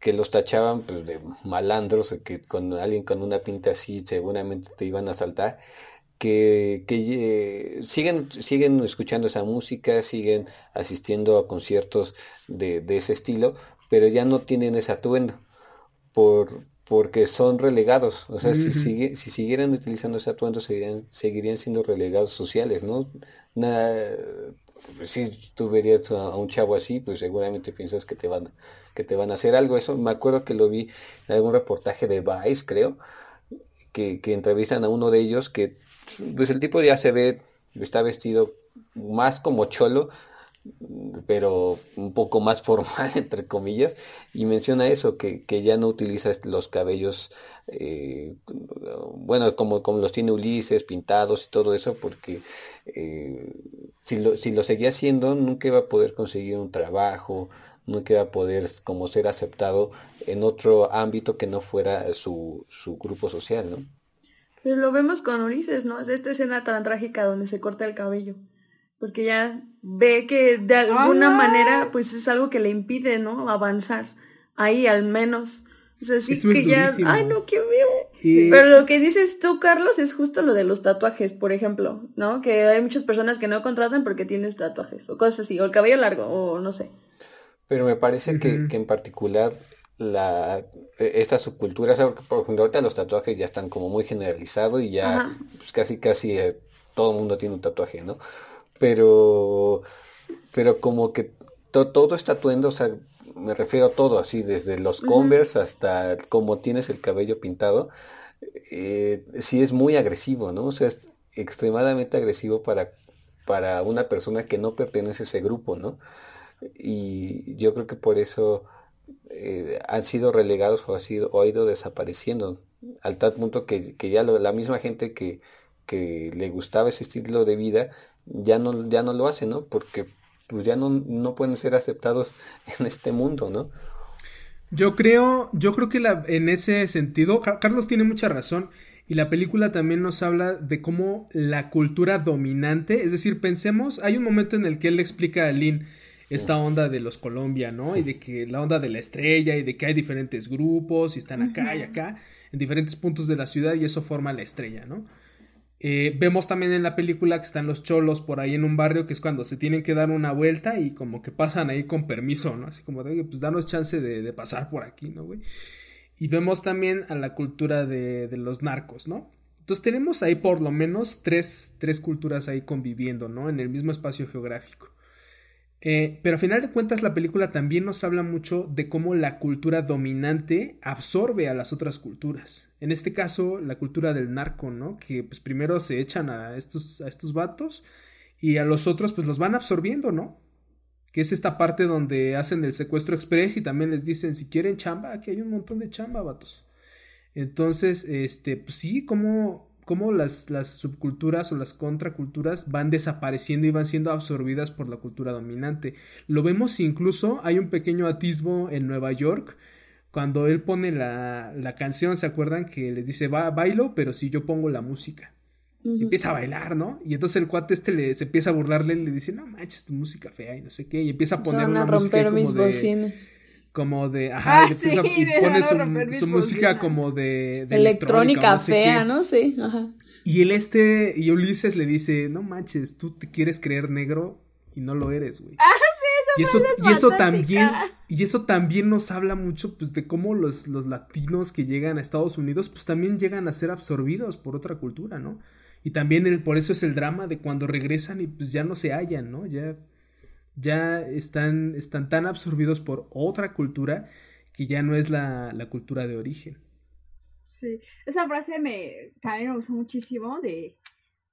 que los tachaban pues, de malandros, que con alguien con una pinta así seguramente te iban a asaltar, que, eh, siguen, siguen escuchando esa música, siguen asistiendo a conciertos de ese estilo, pero ya no tienen ese atuendo por, porque son relegados. O sea, si, sigue, si siguieran utilizando ese atuendo, seguirían, seguirían siendo relegados sociales, ¿no? Nada, pues si tú verías a, un chavo así, pues seguramente piensas que te van, que te van a hacer algo. Eso me acuerdo que lo vi en algún reportaje de Vice, creo, que, que entrevistan a uno de ellos que, pues el tipo ya se ve, está vestido más como cholo, pero un poco más formal, entre comillas, y menciona eso, que, que ya no utiliza los cabellos, eh, bueno, como, como los tiene Ulises, pintados y todo eso, porque eh, si, lo, si lo seguía haciendo, nunca iba a poder conseguir un trabajo, nunca iba a poder como ser aceptado en otro ámbito que no fuera su, su grupo social, ¿no? Pero lo vemos con Ulises, ¿no? Es esta escena tan trágica donde se corta el cabello porque ya ve que de alguna manera pues es algo que le impide, ¿no? Avanzar. ahí al menos. O sea, sí que ya, ay no, qué veo. Pero lo que dices tú, Carlos, es justo lo de los tatuajes, por ejemplo, ¿no? Que hay muchas personas que no contratan porque tienes tatuajes o cosas así, o el cabello largo, o no sé. Pero me parece que, que en particular la e, esta subcultura, por ejemplo, ahorita los tatuajes ya están como muy generalizados y ya pues, casi casi eh, todo el mundo tiene un tatuaje, ¿no? Pero pero como que todo está atuendo, o sea, me refiero a todo así, desde los Converse hasta cómo tienes el cabello pintado, eh, sí es muy agresivo, ¿no? O sea, es extremadamente agresivo para, para una persona que no pertenece a ese grupo, ¿no? Y yo creo que por eso eh, han sido relegados o, ha sido, o ha ido desapareciendo al tal punto que, que ya la misma gente que, que le gustaba ese estilo de vida ya no, ya no lo hace, ¿no? Porque pues ya no, no pueden ser aceptados en este mundo, ¿no? Yo creo, yo creo que la, en ese sentido, Carlos tiene mucha razón. Y la película también nos habla de cómo la cultura dominante, es decir, pensemos, hay un momento en el que él le explica a Lynn esta onda de los Colombia, ¿no? Y de que la onda de la estrella y de que hay diferentes grupos y están acá y acá, en diferentes puntos de la ciudad y eso forma la estrella, ¿no? Eh, vemos también en la película que están los cholos por ahí en un barrio que es cuando se tienen que dar una vuelta y como que pasan ahí con permiso, ¿no? Así como de, pues danos chance de, pasar por aquí, ¿no, güey? Y vemos también a la cultura de, los narcos, ¿no? Entonces tenemos ahí por lo menos tres, tres culturas ahí conviviendo, ¿no? En el mismo espacio geográfico. Eh, pero a final de cuentas la película también nos habla mucho de cómo la cultura dominante absorbe a las otras culturas. En este caso, la cultura del narco, ¿no? Que pues primero se echan a estos, a estos vatos y a los otros pues los van absorbiendo, ¿no? Que es esta parte donde hacen el secuestro express y también les dicen si quieren chamba, aquí hay un montón de chamba, vatos. Entonces, este, pues sí, como cómo las, las subculturas o las contraculturas van desapareciendo y van siendo absorbidas por la cultura dominante. Lo vemos incluso, hay un pequeño atisbo en Nueva York, cuando él pone la, la canción, ¿se acuerdan? Que le dice, Va, bailo, pero si yo pongo la música. Empieza a bailar, ¿no? Y entonces el cuate este le, se empieza a burlarle y le dice, no manches, tu música fea y no sé qué. Y empieza a poner una romper mis bocinas como de, ajá, ah, y, pone su, música como de, electrónica, fea, ¿no? Sí, ajá. Y el este, y Ulises le dice, no manches, tú te quieres creer negro y no lo eres, güey. Ah, y eso, y eso también, y eso también nos habla mucho, pues, de cómo los, los latinos que llegan a Estados Unidos, pues también llegan a ser absorbidos por otra cultura, ¿no? Y también el, por eso es el drama de cuando regresan y pues ya no se hallan, ¿no? Ya ya están, están tan absorbidos por otra cultura que ya no es la, la cultura de origen. Sí, esa frase me también me gustó muchísimo de,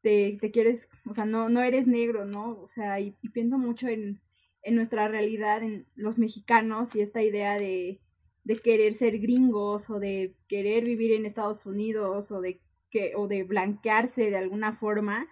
de te quieres, o sea, no, no eres negro, ¿no? O sea, y, pienso mucho en, en, nuestra realidad, en los mexicanos y esta idea de, de querer ser gringos o de querer vivir en Estados Unidos o de que o de blanquearse de alguna forma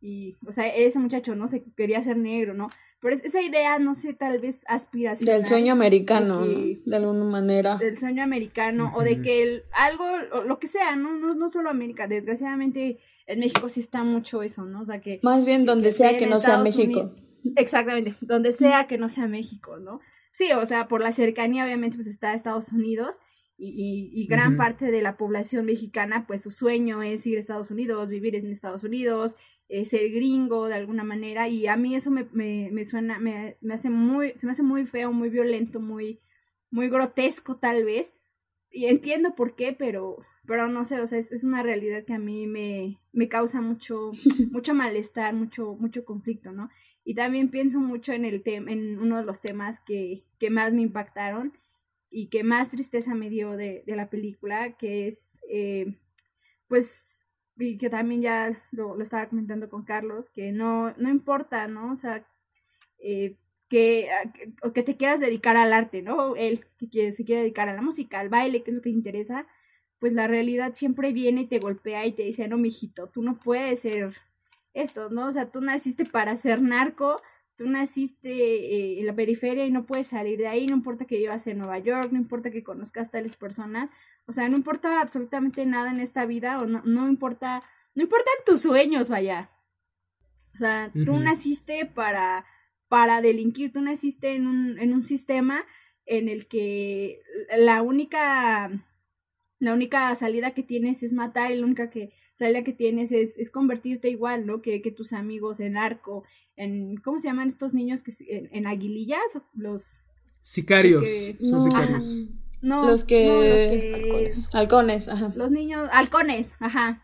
y o sea ese muchacho no se quería ser negro no pero esa idea, no sé, tal vez aspiracional. Del sueño americano, de, alguna manera. Del sueño americano, o de que el, algo, lo que sea, ¿no? ¿no? No solo América, desgraciadamente en México sí está mucho eso, ¿no? O sea que... Más bien donde sea que no sea México. Exactamente, donde sea que no sea México, ¿no? Sí, o sea, por la cercanía obviamente pues está Estados Unidos y, y, gran parte de la población mexicana pues su sueño es ir a Estados Unidos, vivir en Estados Unidos, eh, ser gringo de alguna manera y a mí eso me, me, me suena, me, me, hace muy, se me hace muy feo, muy violento, muy, muy grotesco tal vez y entiendo por qué, pero, pero no sé, o sea, es, es una realidad que a mí me, me causa mucho, mucho malestar, mucho, mucho conflicto, ¿no? Y también pienso mucho en el en uno de los temas que, que más me impactaron y que más tristeza me dio de, de la película, que es, eh, pues, y que también ya lo, lo, estaba comentando con Carlos, que no, no importa, ¿no? O sea, eh, que, o que te quieras dedicar al arte, ¿no? Él que se quiere dedicar a la música, al baile, que es lo que le interesa, pues la realidad siempre viene y te golpea y te dice, no, mijito, tú no puedes ser esto, ¿no? O sea, tú naciste para ser narco, tú naciste eh, en la periferia y no puedes salir de ahí, no importa que vivas en Nueva York, no importa que conozcas tales personas, o sea, no importa absolutamente nada en esta vida, o no, no importa, no importan tus sueños, vaya. O sea, tú naciste para, para delinquir, tú naciste en un, en un sistema en el que la única la única salida que tienes es matar y la única que salida que tienes es, es convertirte igual, ¿no? Que, que tus amigos en arco, en ¿cómo se llaman estos niños que en, aguilillas? Los sicarios, son sicarios. no, los que, halcones. ajá. Los niños halcones, ajá.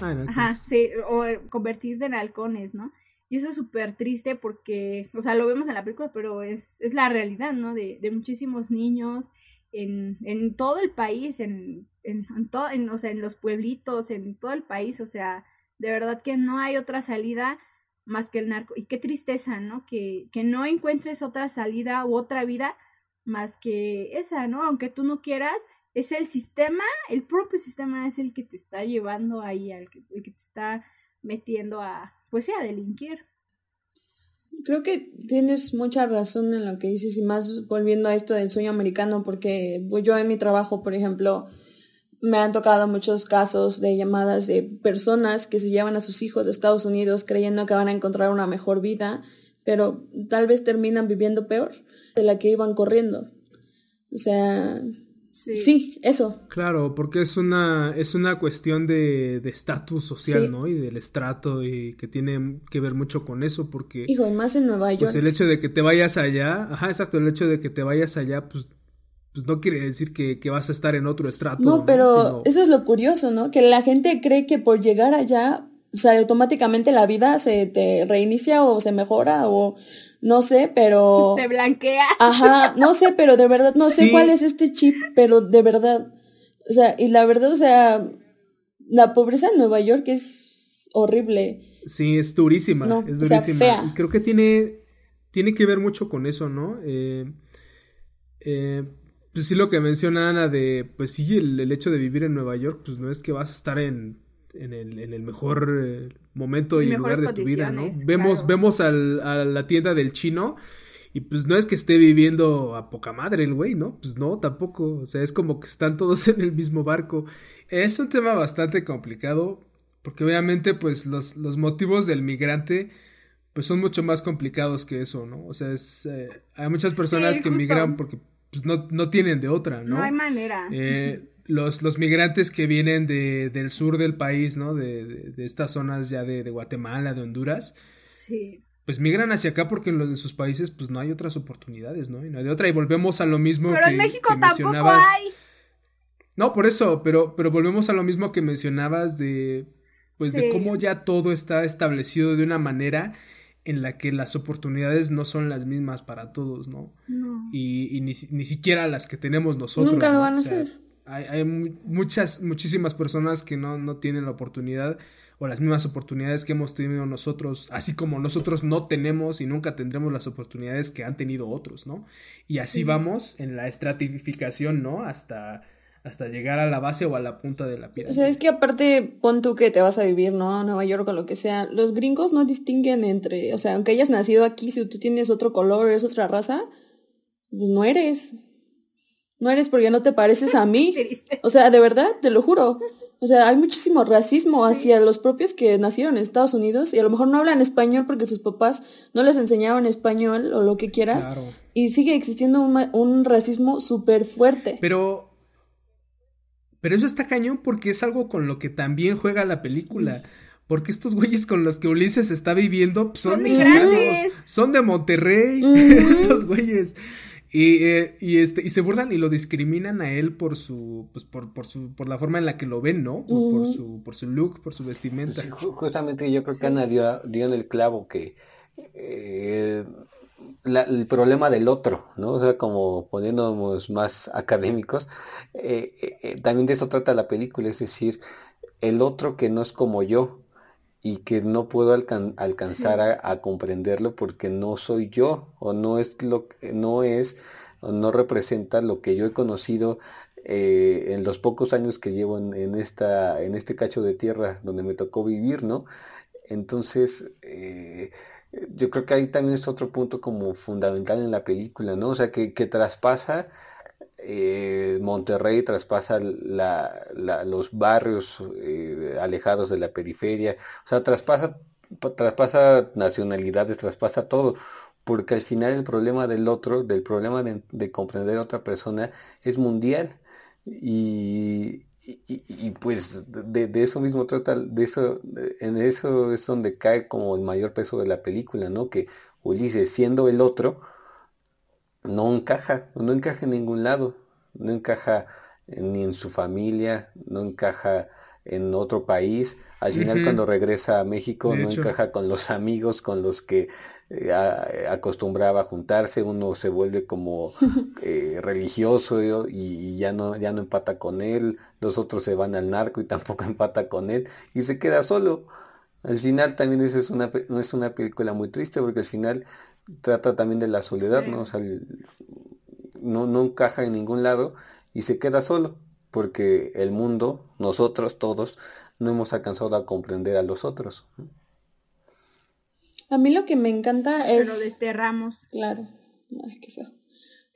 Ah, ajá, sí, o convertirte en halcones, ¿no? Y eso es súper triste porque, o sea, lo vemos en la película, pero es, es la realidad, ¿no? De, de muchísimos niños en, en todo el país, en, en, todo, en, o sea, en los pueblitos, en todo el país, o sea, de verdad que no hay otra salida más que el narco. Y qué tristeza, ¿no? Que, que no encuentres otra salida u otra vida más que esa, ¿no? Aunque tú no quieras, es el sistema, el propio sistema es el que te está llevando ahí, el que, que te está metiendo a, pues sí, a delinquir. Creo que tienes mucha razón en lo que dices y más volviendo a esto del sueño americano, porque yo en mi trabajo, por ejemplo, me han tocado muchos casos de llamadas de personas que se llevan a sus hijos de Estados Unidos creyendo que van a encontrar una mejor vida, pero tal vez terminan viviendo peor de la que iban corriendo. O sea, Sí. eso. Claro, porque es una, es una cuestión de estatus social, ¿no? Y del estrato y que tiene que ver mucho con eso, porque... Hijo, y más en Nueva pues, York. Pues el hecho de que te vayas allá, ajá, exacto, el hecho de que te vayas allá, pues, pues no quiere decir que, vas a estar en otro estrato. No, pero eso es lo curioso, ¿no? Que la gente cree que por llegar allá, o sea, automáticamente la vida se te reinicia o se mejora o no sé, pero... Te blanqueas. Ajá, no sé, pero de verdad, no sé cuál es este chip, pero de verdad, o sea, y la verdad, o sea, la pobreza en Nueva York es horrible. Sí, es durísima, es durísima. creo que tiene, tiene que ver mucho con eso, ¿no? Eh, eh, pues sí, lo que menciona Ana de, pues sí, el hecho de vivir en Nueva York, pues no es que vas a estar en en el, en el mejor eh, momento y, lugar de tu vida, ¿no? Vemos, vemos al, a la tienda del chino y pues no es que esté viviendo a poca madre el güey, ¿no? Pues no, tampoco. O sea, es como que están todos en el mismo barco. Es un tema bastante complicado porque obviamente pues los, los motivos del migrante pues son mucho más complicados que eso, ¿no? O sea, es, eh, hay muchas personas que migran porque pues no, no tienen de otra, ¿no? No hay manera. Eh, los, los migrantes que vienen de, del sur del país, ¿no? De, de, estas zonas ya de, de, Guatemala, de Honduras. Sí. Pues migran hacia acá porque en, los, en sus países pues no hay otras oportunidades, ¿no? Y no hay de otra. Y volvemos a lo mismo pero que, en México tampoco hay. No, por eso, pero, pero volvemos a lo mismo que mencionabas de pues de cómo ya todo está establecido de una manera en la que las oportunidades no son las mismas para todos, ¿no? no. Y, y ni, ni, siquiera las que tenemos nosotros. Nunca lo van a hacer hay, hay muchas, muchísimas personas que no, no tienen la oportunidad o las mismas oportunidades que hemos tenido nosotros, así como nosotros no tenemos y nunca tendremos las oportunidades que han tenido otros, ¿no? Y así vamos en la estratificación, ¿no? Hasta, hasta llegar a la base o a la punta de la piedra. O sea, es que aparte, pon tú que te vas a vivir, ¿no? A Nueva York o lo que sea, los gringos no distinguen entre, o sea, aunque hayas nacido aquí, si tú tienes otro color, eres otra raza, no eres. No eres porque no te pareces a mí. O sea, de verdad, te lo juro. O sea, hay muchísimo racismo hacia los propios que nacieron en Estados Unidos y a lo mejor no hablan español porque sus papás no les enseñaron español o lo que quieras. Y sigue existiendo un, racismo súper fuerte. Pero... Pero eso está cañón porque es algo con lo que también juega la película. Porque estos güeyes con los que Ulises está viviendo pues, son, mexicanos. Son de Monterrey. estos güeyes. Y, eh, y, este, y se burlan y lo discriminan a él por su, pues por, por su, por la forma en la que lo ven, ¿no? Por, su, por su look, por su vestimenta. justamente yo creo que Ana dio, en el clavo que eh, el problema del otro, ¿no? O sea, como poniéndonos más académicos, eh, también de eso trata la película, es decir, el otro que no es como yo, y que no puedo alcanzar a, comprenderlo porque no soy yo o no es lo no es o no representa lo que yo he conocido eh, en los pocos años que llevo en, esta en este cacho de tierra donde me tocó vivir no entonces eh, yo creo que ahí también es otro punto como fundamental en la película no o sea que, que traspasa eh, Monterrey traspasa los barrios eh, alejados de la periferia, o sea, traspasa, traspasa nacionalidades, traspasa todo, porque al final el problema del otro, del problema de, comprender a otra persona es mundial y, y, pues de, eso mismo trata, de eso, en eso es donde cae como el mayor peso de la película, ¿no? Que Ulises siendo el otro no encaja, no encaja en ningún lado, no encaja ni en su familia, no encaja en otro país. Al final cuando regresa a México no encaja con los amigos con los que eh, acostumbraba a juntarse, uno se vuelve como eh, religioso y, ya no ya no empata con él, los otros se van al narco y tampoco empata con él y se queda solo. Al final también es una, es una película muy triste porque al final trata también de la soledad, ¿no? no, no encaja en ningún lado y se queda solo porque el mundo, nosotros todos, no hemos alcanzado a comprender a los otros. A mí lo que me encanta es... Pero desterramos. Claro. Ay, qué feo.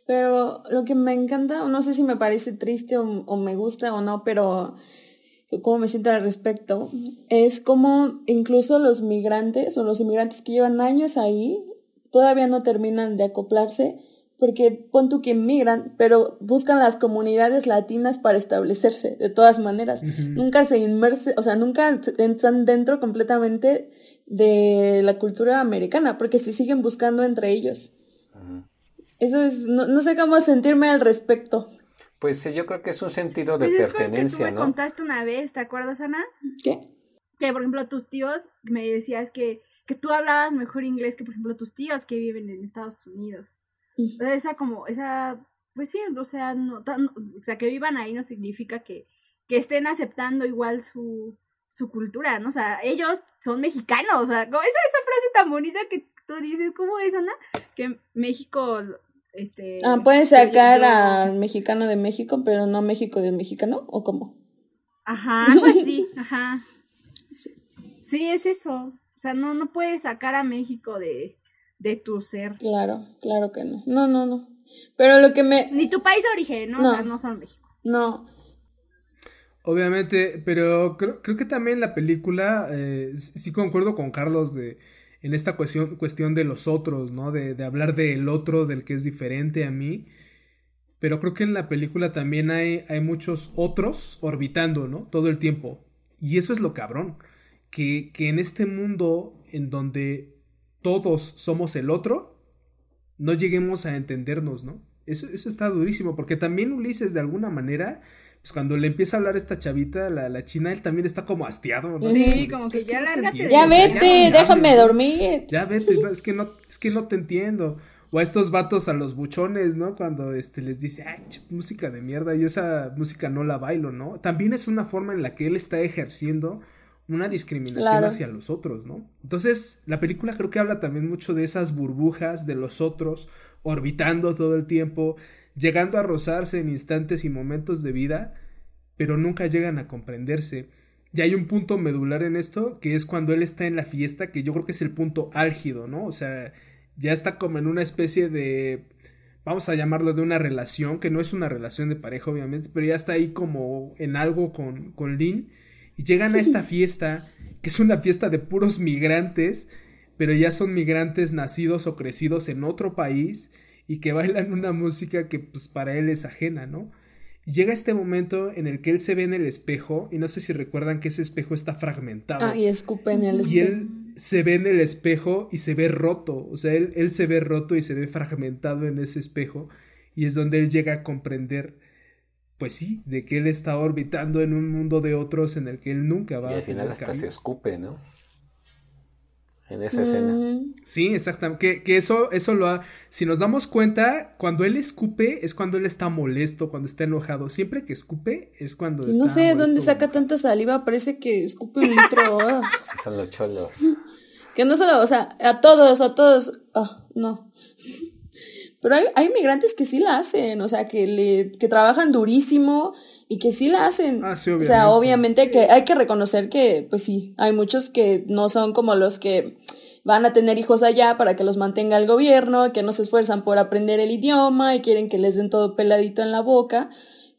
Pero lo que me encanta, no sé si me parece triste o, me gusta o no, pero cómo me siento al respecto, es como incluso los migrantes o los inmigrantes que llevan años ahí todavía no terminan de acoplarse porque pon tú que inmigran, pero buscan las comunidades latinas para establecerse, de todas maneras. Nunca se inmerse, o sea, nunca están dentro completamente de la cultura americana, porque se siguen buscando entre ellos. Eso es, no, sé cómo sentirme al respecto. Pues yo creo que es un sentido de pertenencia, que tú me contaste una vez, ¿te acuerdas, Ana? ¿Qué? Que, por ejemplo, tus tíos me decías que, que tú hablabas mejor inglés que, por ejemplo, tus tíos que viven en Estados Unidos. Esa como, esa, pues sí, o sea, no, o sea, que vivan ahí no significa que, que estén aceptando igual su, su cultura, ¿no? O sea, ellos son mexicanos, o sea, como esa, esa frase tan bonita que tú dices, ¿cómo es, Ana? Que México, este... Ah, pueden sacar al mexicano de México, pero no México del mexicano, ¿o cómo? Ajá, pues sí, ajá. Sí. es eso. O sea, no, no puedes sacar a México de, de tu ser. Claro, claro que no. No, no, no. Pero lo que me... Ni tu país de origen, ¿no? O sea, no son México. No. Obviamente, pero creo, creo que también la película, eh, sí concuerdo con Carlos de en esta cuestión, cuestión de los otros, ¿no? De, de hablar del otro, del que es diferente a mí. Pero creo que en la película también hay, hay muchos otros orbitando, ¿no? Todo el tiempo. Y eso es lo cabrón. Que, que en este mundo en donde todos somos el otro, no lleguemos a entendernos, ¿no? Eso, eso está durísimo, porque también Ulises de alguna manera, pues cuando le empieza a hablar a esta chavita, la, la china, él también está como hastiado, ¿no? Sí, como, que, ya lárgate. Ya vete, déjame dormir. Ya vete, es que no, es que no te entiendo. O a estos vatos a los buchones, ¿no? Cuando este les dice, ay, música de mierda, yo esa música no la bailo, ¿no? También es una forma en la que él está ejerciendo una discriminación hacia los otros, ¿no? Entonces, la película creo que habla también mucho de esas burbujas de los otros orbitando todo el tiempo, llegando a rozarse en instantes y momentos de vida, pero nunca llegan a comprenderse. Y hay un punto medular en esto, que es cuando él está en la fiesta, que yo creo que es el punto álgido, ¿no? O sea, ya está como en una especie de vamos a llamarlo de una relación, que no es una relación de pareja, obviamente, pero ya está ahí como en algo con, con Lynn y llegan a esta fiesta, que es una fiesta de puros migrantes, pero ya son migrantes nacidos o crecidos en otro país y que bailan una música que pues para él es ajena, ¿no? Y llega este momento en el que él se ve en el espejo y no sé si recuerdan que ese espejo está fragmentado. Ah, y escupe en el espejo. Y él se ve en el espejo y se ve roto, o sea, él, él se ve roto y se ve fragmentado en ese espejo y es donde él llega a comprender pues sí, de que él está orbitando en un mundo de otros en el que él nunca va y al final hasta se escupe, ¿no? En esa escena. Mm. Sí, exactamente. Que, eso, eso lo ha. Si nos damos cuenta, cuando él escupe es cuando él está molesto, cuando está enojado. Siempre que escupe es cuando. No sé de dónde saca tanta saliva, parece que escupe un litro. Así son los cholos. Que no solo, o sea, a todos, a todos. Ah, no. Pero hay, hay migrantes que sí la hacen, o sea, que, le, que trabajan durísimo y que sí la hacen. Ah, sí, o sea, obviamente que hay que reconocer que, pues sí, hay muchos que no son como los que van a tener hijos allá para que los mantenga el gobierno, que no se esfuerzan por aprender el idioma y quieren que les den todo peladito en la boca.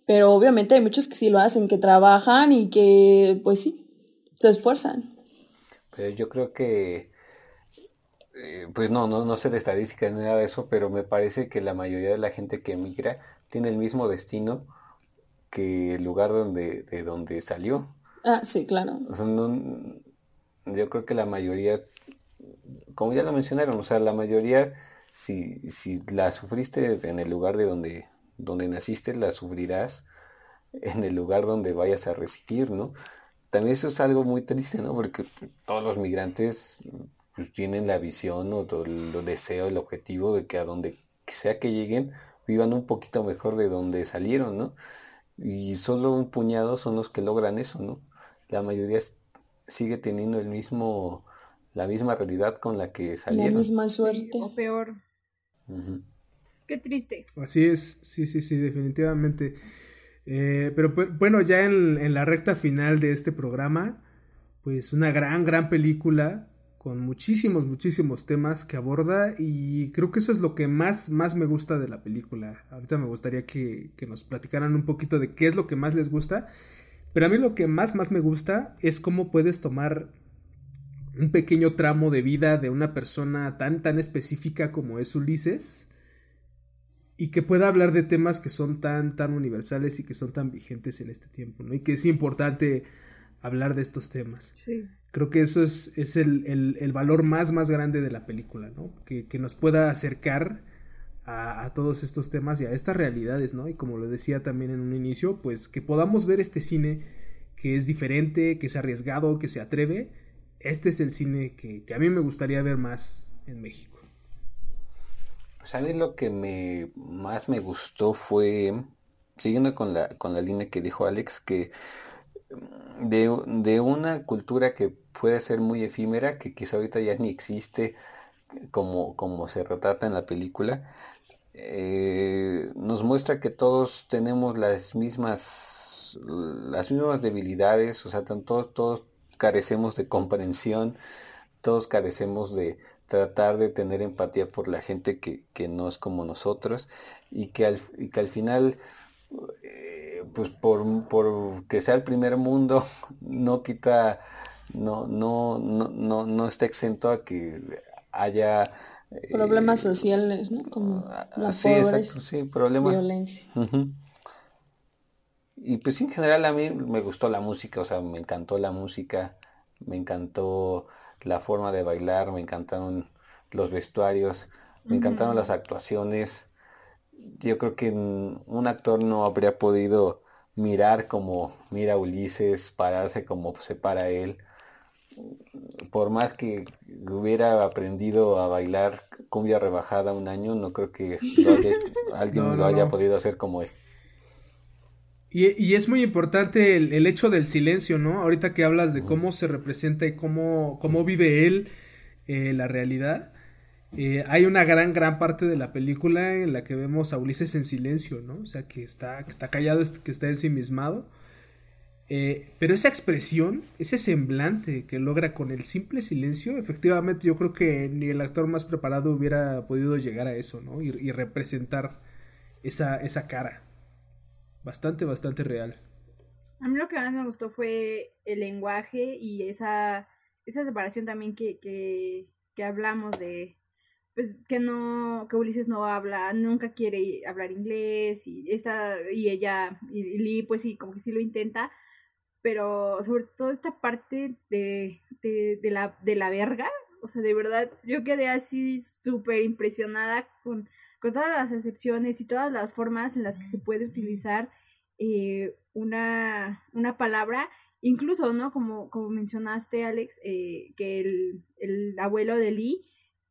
Pero obviamente hay muchos que sí lo hacen, que trabajan y que, pues sí, se esfuerzan. Pero yo creo que eh, pues no, no, no sé de estadísticas ni nada de eso, pero me parece que la mayoría de la gente que emigra tiene el mismo destino que el lugar donde, de donde salió. Ah, sí, claro. O sea, yo creo que la mayoría, como ya lo mencionaron, o sea, la mayoría, si, si la sufriste en el lugar de donde, donde naciste, la sufrirás en el lugar donde vayas a residir, ¿no? También eso es algo muy triste, ¿no? Porque todos los migrantes pues, tienen la visión o el, deseo, el objetivo de que a donde sea que lleguen, vivan un poquito mejor de donde salieron, ¿no? Y solo un puñado son los que logran eso, ¿no? La mayoría sigue teniendo el mismo, la misma realidad con la que salieron. La misma suerte. o peor. Qué triste. Así es, sí, sí, sí, definitivamente. Eh, pero bueno, ya en, en, la recta final de este programa, pues una gran, gran película con muchísimos, muchísimos temas que aborda y creo que eso es lo que más, más me gusta de la película. Ahorita me gustaría que, nos platicaran un poquito de qué es lo que más les gusta, pero a mí lo que más, más me gusta es cómo puedes tomar un pequeño tramo de vida de una persona tan, tan específica como es Ulises y que pueda hablar de temas que son tan, tan universales y que son tan vigentes en este tiempo. Y que es importante hablar de estos temas. Sí. Creo que eso es, es el, el, el, valor más, más grande de la película, ¿no? Que, que nos pueda acercar a, a, todos estos temas y a estas realidades, ¿no? Y como lo decía también en un inicio, pues que podamos ver este cine que es diferente, que es arriesgado, que se atreve. Este es el cine que, que a mí me gustaría ver más en México. Pues a mí lo que me más me gustó fue, siguiendo con la, con la línea que dijo Alex, que de, de, una cultura que puede ser muy efímera, que quizá ahorita ya ni existe como, como se retrata en la película, eh, nos muestra que todos tenemos las mismas, las mismas debilidades, o sea, todos, todos carecemos de comprensión, todos carecemos de tratar de tener empatía por la gente que, que no es como nosotros y que al, y que al final pues por, por que sea el primer mundo, no quita, no, no, no, no, no está exento a que haya eh, problemas sociales, ¿no? Como ah, la sí, exacto, sí, problemas. Violencia. Y pues en general a mí me gustó la música, o sea, me encantó la música, me encantó la forma de bailar, me encantaron los vestuarios, me encantaron las actuaciones. Yo creo que un actor no habría podido mirar como mira Ulises, pararse como se para él. Por más que hubiera aprendido a bailar cumbia rebajada un año, no creo que alguien lo haya podido hacer como él. Y, es muy importante el, hecho del silencio, ¿no? Ahorita que hablas de cómo se representa y cómo, cómo vive él eh, la realidad. Eh, hay una gran, gran parte de la película en la que vemos a Ulises en silencio, ¿no? O sea, que está, que está callado, que está ensimismado. Eh, pero esa expresión, ese semblante que logra con el simple silencio, efectivamente yo creo que ni el actor más preparado hubiera podido llegar a eso, ¿no? Y, representar esa, esa cara. Bastante, bastante real. A mí lo que más me gustó fue el lenguaje y esa, esa separación también que, que hablamos de, pues que no, que Ulises no habla, nunca quiere hablar inglés y esta, y ella, y, Lee pues sí, como que sí lo intenta, pero sobre todo esta parte de, de, de la, de la verga, o sea, de verdad, yo quedé así súper impresionada con, con todas las excepciones y todas las formas en las que se puede utilizar eh, una, una palabra, incluso, ¿no? Como, como mencionaste, Alex, eh, que el, el abuelo de Lee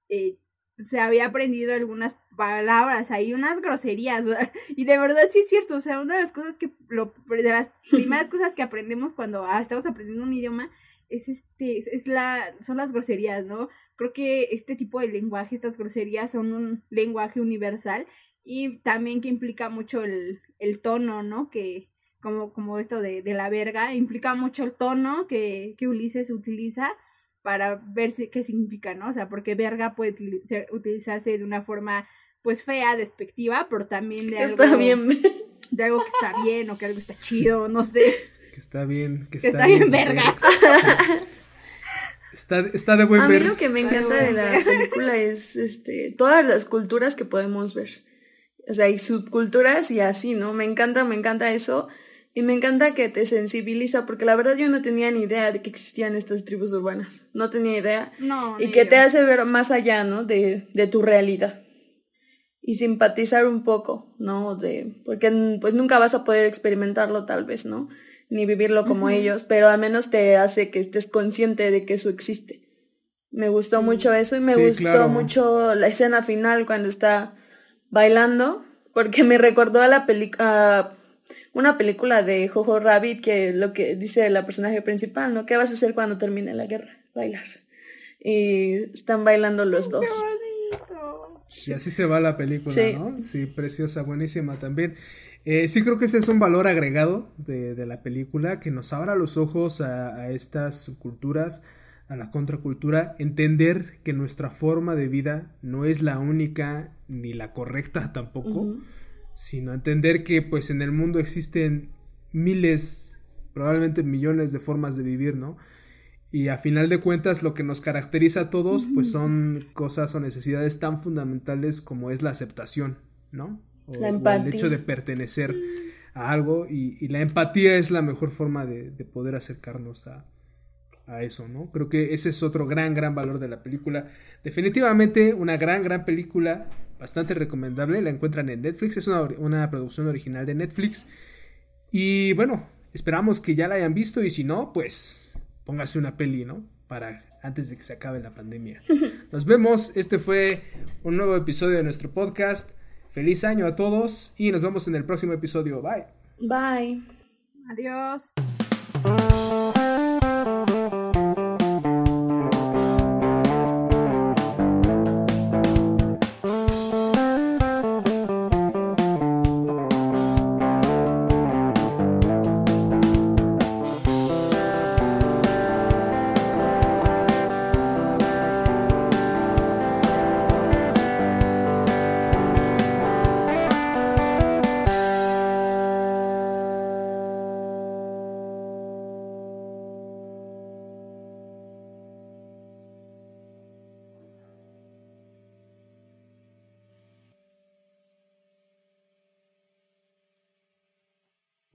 eh, se había aprendido algunas palabras, ahí unas groserías, y de verdad sí es cierto, o sea, una de las cosas que, lo, de las primeras cosas que aprendemos cuando ah, estamos aprendiendo un idioma es este, es, la, son las groserías, ¿no? Creo que este tipo de lenguaje, estas groserías son un lenguaje universal y también que implica mucho el, el tono, ¿no? Que, como, como esto de, de la verga, implica mucho el tono que, que Ulises utiliza para ver qué significa, ¿no? O sea, porque verga puede utilizarse de una forma pues fea, despectiva, pero también de algo, está bien. de algo que está bien o que algo está chido, no sé. Que está bien, que, está, bien, verga. Está, está de buen A mí lo que me encanta de la película es este todas las culturas que podemos ver. O sea, hay subculturas y así, ¿no? Me encanta, me encanta eso. Y me encanta que te sensibiliza, porque la verdad yo no tenía ni idea de que existían estas tribus urbanas. No tenía idea. No. Y que te hace ver más allá, ¿no? De, de tu realidad. Y simpatizar un poco, ¿no? De, porque pues nunca vas a poder experimentarlo tal vez, ¿no? Ni vivirlo como ellos, pero al menos te hace que estés consciente de que eso existe. Me gustó mucho eso y me gustó mucho la escena final cuando está bailando, porque me recordó a la película una película de Jojo Rabbit que lo que dice la personaje principal, ¿no? ¿Qué vas a hacer cuando termine la guerra? Bailar. Y están bailando los dos. Y así se va la película, ¿no? Sí, preciosa, buenísima también. Eh, sí creo que ese es un valor agregado de, de la película, que nos abra los ojos a, a, estas subculturas, a la contracultura, entender que nuestra forma de vida no es la única ni la correcta tampoco sino entender que pues en el mundo existen miles, probablemente millones de formas de vivir, ¿no? Y a final de cuentas lo que nos caracteriza a todos pues son cosas o necesidades tan fundamentales como es la aceptación, ¿no? O, la empatía. el hecho de pertenecer a algo y, la empatía es la mejor forma de, poder acercarnos a, a eso, ¿no? Creo que ese es otro gran, gran valor de la película. Definitivamente una gran, gran película bastante recomendable. La encuentran en Netflix. Es una, producción original de Netflix. Y bueno, esperamos que ya la hayan visto. Y si no, pues póngase una peli, ¿no? Para antes de que se acabe la pandemia. Nos vemos. Este fue un nuevo episodio de nuestro podcast. Feliz año a todos y nos vemos en el próximo episodio. Bye. Bye. Adiós.